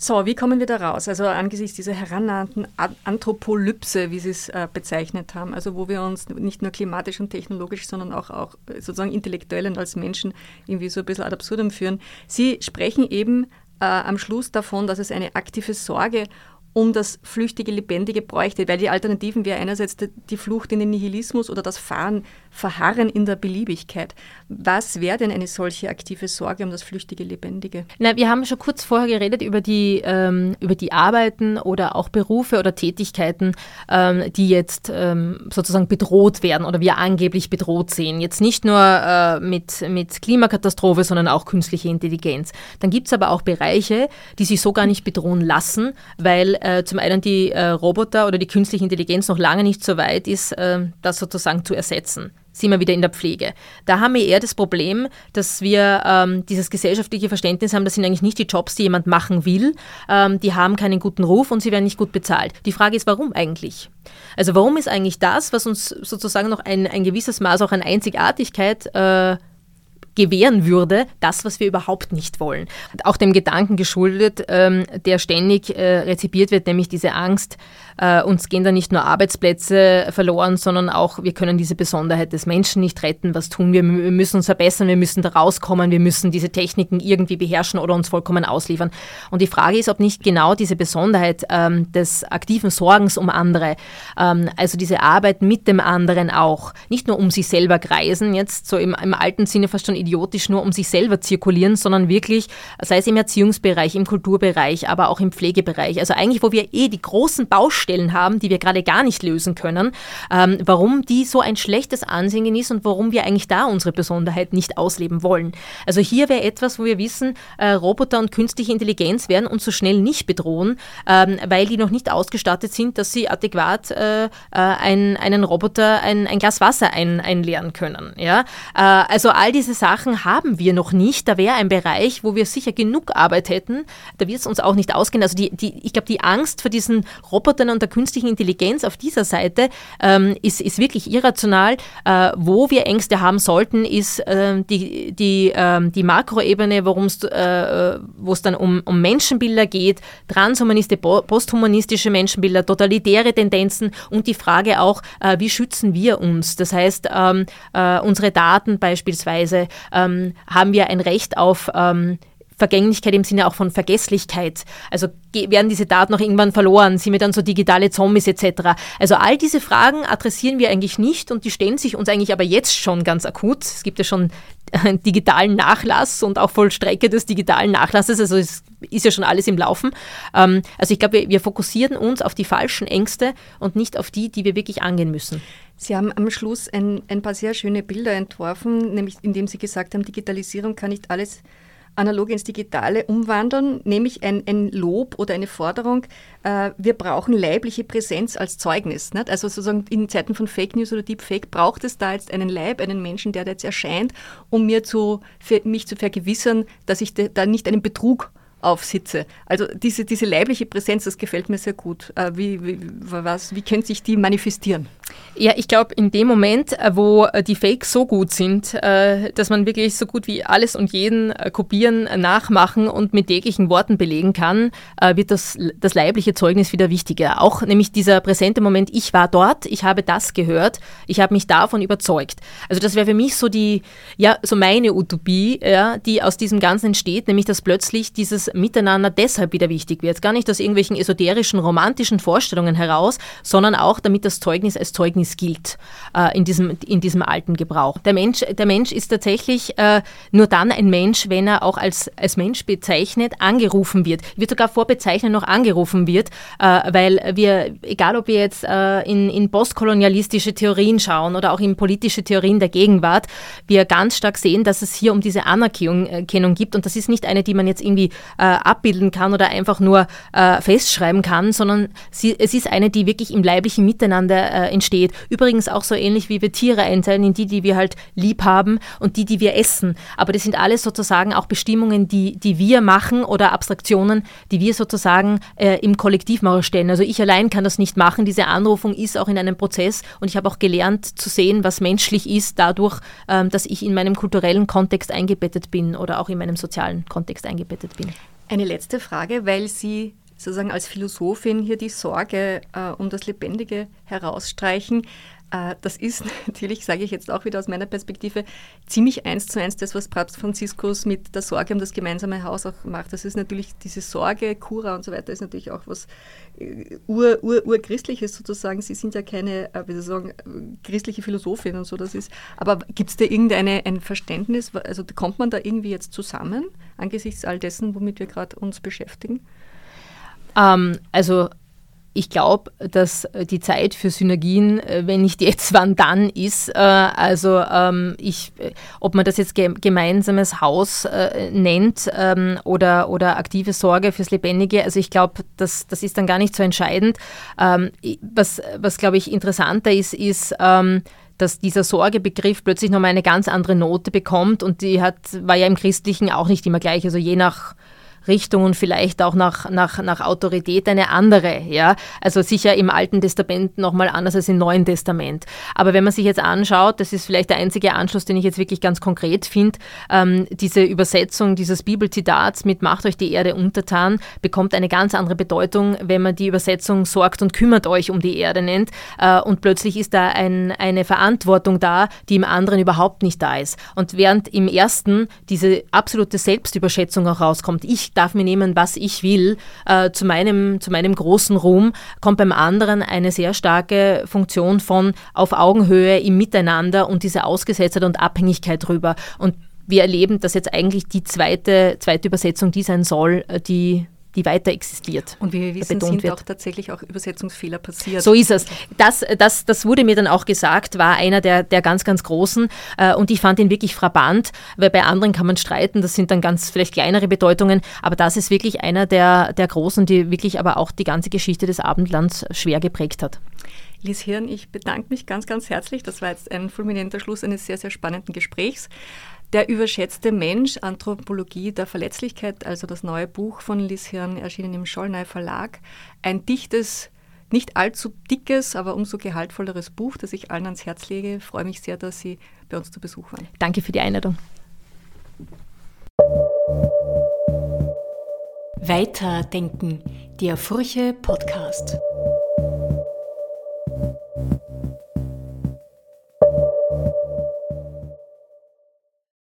So, wie kommen wir da raus? Also angesichts dieser herannahenden Anthropolypse, wie Sie es äh, bezeichnet haben, also wo wir uns nicht nur klimatisch und technologisch, sondern auch, auch sozusagen intellektuell und als Menschen irgendwie so ein bisschen ad absurdum führen. Sie sprechen eben äh, am Schluss davon, dass es eine aktive Sorge um das flüchtige Lebendige bräuchte, weil die Alternativen wäre einerseits die Flucht in den Nihilismus oder das Fahren, Verharren in der Beliebigkeit. Was wäre denn eine solche aktive Sorge um das flüchtige Lebendige? Na, wir haben schon kurz vorher geredet über die, ähm, über die Arbeiten oder auch Berufe oder Tätigkeiten, ähm, die jetzt ähm, sozusagen bedroht werden oder wir angeblich bedroht sehen. Jetzt nicht nur äh, mit, mit Klimakatastrophe, sondern auch künstliche Intelligenz. Dann gibt es aber auch Bereiche, die sich so gar nicht bedrohen lassen, weil äh, zum einen die äh, Roboter oder die künstliche Intelligenz noch lange nicht so weit ist, äh, das sozusagen zu ersetzen. Sind wir wieder in der Pflege. Da haben wir eher das Problem, dass wir ähm, dieses gesellschaftliche Verständnis haben, das sind eigentlich nicht die Jobs, die jemand machen will. Ähm, die haben keinen guten Ruf und sie werden nicht gut bezahlt. Die Frage ist, warum eigentlich? Also warum ist eigentlich das, was uns sozusagen noch ein, ein gewisses Maß auch an Einzigartigkeit äh, gewähren würde, das, was wir überhaupt nicht wollen. Auch dem Gedanken geschuldet, ähm, der ständig äh, rezipiert wird, nämlich diese Angst, äh, uns gehen da nicht nur Arbeitsplätze verloren, sondern auch wir können diese Besonderheit des Menschen nicht retten. Was tun wir? Wir müssen uns verbessern, wir müssen da rauskommen, wir müssen diese Techniken irgendwie beherrschen oder uns vollkommen ausliefern. Und die Frage ist, ob nicht genau diese Besonderheit ähm, des aktiven Sorgens um andere, ähm, also diese Arbeit mit dem anderen auch, nicht nur um sich selber kreisen, jetzt so im, im alten Sinne fast schon idiotisch nur um sich selber zirkulieren, sondern wirklich, sei es im Erziehungsbereich, im Kulturbereich, aber auch im Pflegebereich. Also eigentlich, wo wir eh die großen Baustellen Baustellen haben, die wir gerade gar nicht lösen können, ähm, warum die so ein schlechtes Ansehen ist und warum wir eigentlich da unsere Besonderheit nicht ausleben wollen. Also hier wäre etwas, wo wir wissen, äh, Roboter und künstliche Intelligenz werden uns so schnell nicht bedrohen, ähm, weil die noch nicht ausgestattet sind, dass sie adäquat äh, äh ein, einen Roboter ein, ein Glas Wasser ein, einleeren können. Ja? Äh, also all diese Sachen haben wir noch nicht. Da wäre ein Bereich, wo wir sicher genug Arbeit hätten. Da wird es uns auch nicht ausgehen. Also die, die, ich glaube, die Angst vor diesen Robotern und und der künstlichen Intelligenz auf dieser Seite ähm, ist, ist wirklich irrational. Äh, wo wir Ängste haben sollten, ist äh, die, die, äh, die Makroebene, worum äh, wo es dann um, um Menschenbilder geht, transhumanistische, posthumanistische Menschenbilder, totalitäre Tendenzen und die Frage auch, äh, wie schützen wir uns? Das heißt, ähm, äh, unsere Daten beispielsweise, ähm, haben wir ein Recht auf ähm, Vergänglichkeit im Sinne auch von Vergesslichkeit. Also werden diese Daten noch irgendwann verloren? Sind wir dann so digitale Zombies etc.? Also all diese Fragen adressieren wir eigentlich nicht und die stellen sich uns eigentlich aber jetzt schon ganz akut. Es gibt ja schon einen digitalen Nachlass und auch Vollstrecke des digitalen Nachlasses. Also es ist ja schon alles im Laufen. Ähm, also ich glaube, wir, wir fokussieren uns auf die falschen Ängste und nicht auf die, die wir wirklich angehen müssen. Sie haben am Schluss ein, ein paar sehr schöne Bilder entworfen, nämlich indem Sie gesagt haben, Digitalisierung kann nicht alles analog ins Digitale umwandeln, nämlich ein, ein Lob oder eine Forderung, äh, wir brauchen leibliche Präsenz als Zeugnis. Nicht? Also sozusagen in Zeiten von Fake News oder Deepfake braucht es da jetzt einen Leib, einen Menschen, der da jetzt erscheint, um mir zu, mich zu vergewissern, dass ich da nicht einen Betrug aufsitze. Also diese, diese leibliche Präsenz, das gefällt mir sehr gut. Äh, wie, wie, was, wie können sich die manifestieren? Ja, ich glaube, in dem Moment, äh, wo äh, die Fakes so gut sind, dass man wirklich so gut wie alles und jeden kopieren, nachmachen und mit täglichen Worten belegen kann, wird das, das leibliche Zeugnis wieder wichtiger. Auch nämlich dieser präsente Moment, ich war dort, ich habe das gehört, ich habe mich davon überzeugt. Also das wäre für mich so die, ja, so meine Utopie, ja, die aus diesem Ganzen entsteht, nämlich dass plötzlich dieses Miteinander deshalb wieder wichtig wird. Gar nicht aus irgendwelchen esoterischen, romantischen Vorstellungen heraus, sondern auch damit das Zeugnis als Zeugnis gilt äh, in, diesem, in diesem alten Gebrauch. Der Mensch, der Mensch ist tatsächlich äh, nur dann ein Mensch, wenn er auch als, als Mensch bezeichnet, angerufen wird. Wird sogar vor Bezeichnen noch angerufen wird, äh, weil wir, egal ob wir jetzt äh, in, in postkolonialistische Theorien schauen oder auch in politische Theorien der Gegenwart, wir ganz stark sehen, dass es hier um diese Anerkennung äh, gibt und das ist nicht eine, die man jetzt irgendwie äh, abbilden kann oder einfach nur festschreiben kann, sondern sie, es ist eine, die wirklich im leiblichen Miteinander äh, entsteht. Übrigens auch so ähnlich wie wir Tiere einteilen in die, die wir halt lieb haben und die, die wir essen. Aber das sind alles sozusagen auch Bestimmungen, die, die wir machen oder Abstraktionen, die wir sozusagen äh, im Kollektivmauer stellen. Also ich allein kann das nicht machen. Diese Anrufung ist auch in einem Prozess und ich habe auch gelernt zu sehen, was menschlich ist, dadurch, ähm, dass ich in meinem kulturellen Kontext eingebettet bin oder auch in meinem sozialen Kontext eingebettet bin. Eine letzte Frage, weil Sie sozusagen als Philosophin hier die Sorge äh, um das Lebendige herausstreichen. Äh, das ist natürlich, sage ich jetzt auch wieder aus meiner Perspektive, ziemlich eins zu eins das, was Papst Franziskus mit der Sorge um das gemeinsame Haus auch macht. Das ist natürlich diese Sorge, Cura und so weiter, ist natürlich auch was äh, ur, ur, urchristliches sozusagen. Sie sind ja keine, äh, wie soll ich sagen, christliche Philosophin und so. Das ist. Aber gibt es da irgendein ein Verständnis? Also kommt man da irgendwie jetzt zusammen angesichts all dessen, womit wir gerade uns beschäftigen? Ähm, also ich glaube, dass die Zeit für Synergien, äh, wenn nicht jetzt, wann dann ist. Äh, also ähm, ich, äh, ob man das jetzt gemeinsames Haus nennt ähm, oder, oder aktive Sorge fürs Lebendige, also ich glaube, das, das ist dann gar nicht so entscheidend. Ähm, was, was glaube ich, interessanter ist, ist, dass dieser Sorgebegriff plötzlich nochmal eine ganz andere Note bekommt und die hat, war ja im Christlichen auch nicht immer gleich. Also je nach Richtung und vielleicht auch nach, nach, nach Autorität eine andere. Ja? Also sicher im Alten Testament nochmal anders als im Neuen Testament. Aber wenn man sich jetzt anschaut, das ist vielleicht der einzige Anschluss, den ich jetzt wirklich ganz konkret finde, ähm, diese Übersetzung dieses Bibelzitats mit Macht euch die Erde untertan, bekommt eine ganz andere Bedeutung, wenn man die Übersetzung sorgt und kümmert euch um die Erde nennt. Äh, und plötzlich ist da ein, eine Verantwortung da, die im anderen überhaupt nicht da ist. Und während im ersten diese absolute Selbstüberschätzung auch rauskommt, ich darf mir nehmen, was ich will, äh, zu, meinem, zu meinem großen Ruhm, kommt beim anderen eine sehr starke Funktion von auf Augenhöhe im Miteinander und diese Ausgesetztheit und Abhängigkeit drüber. Und wir erleben, dass jetzt eigentlich die zweite, zweite Übersetzung die sein soll, äh, die die weiter existiert. Und wie wir wissen, sind wird. auch tatsächlich auch Übersetzungsfehler passiert. So ist es. Das, das, das wurde mir dann auch gesagt, war einer der, der ganz, ganz großen. Äh, und ich fand ihn wirklich frappant, weil bei anderen kann man streiten, das sind dann ganz vielleicht kleinere Bedeutungen, aber das ist wirklich einer der, der großen, die wirklich aber auch die ganze Geschichte des Abendlands schwer geprägt hat. Lies Hirn, ich bedanke mich ganz, ganz herzlich. Das war jetzt ein fulminanter Schluss eines sehr, sehr spannenden Gesprächs. Der überschätzte Mensch, Anthropologie der Verletzlichkeit, also das neue Buch von Lies Hirn, erschienen im Schollnei Verlag. Ein dichtes, nicht allzu dickes, aber umso gehaltvolleres Buch, das ich allen ans Herz lege. Ich freue mich sehr, dass Sie bei uns zu Besuch waren. Danke für die Einladung. Weiterdenken, der Furche Podcast.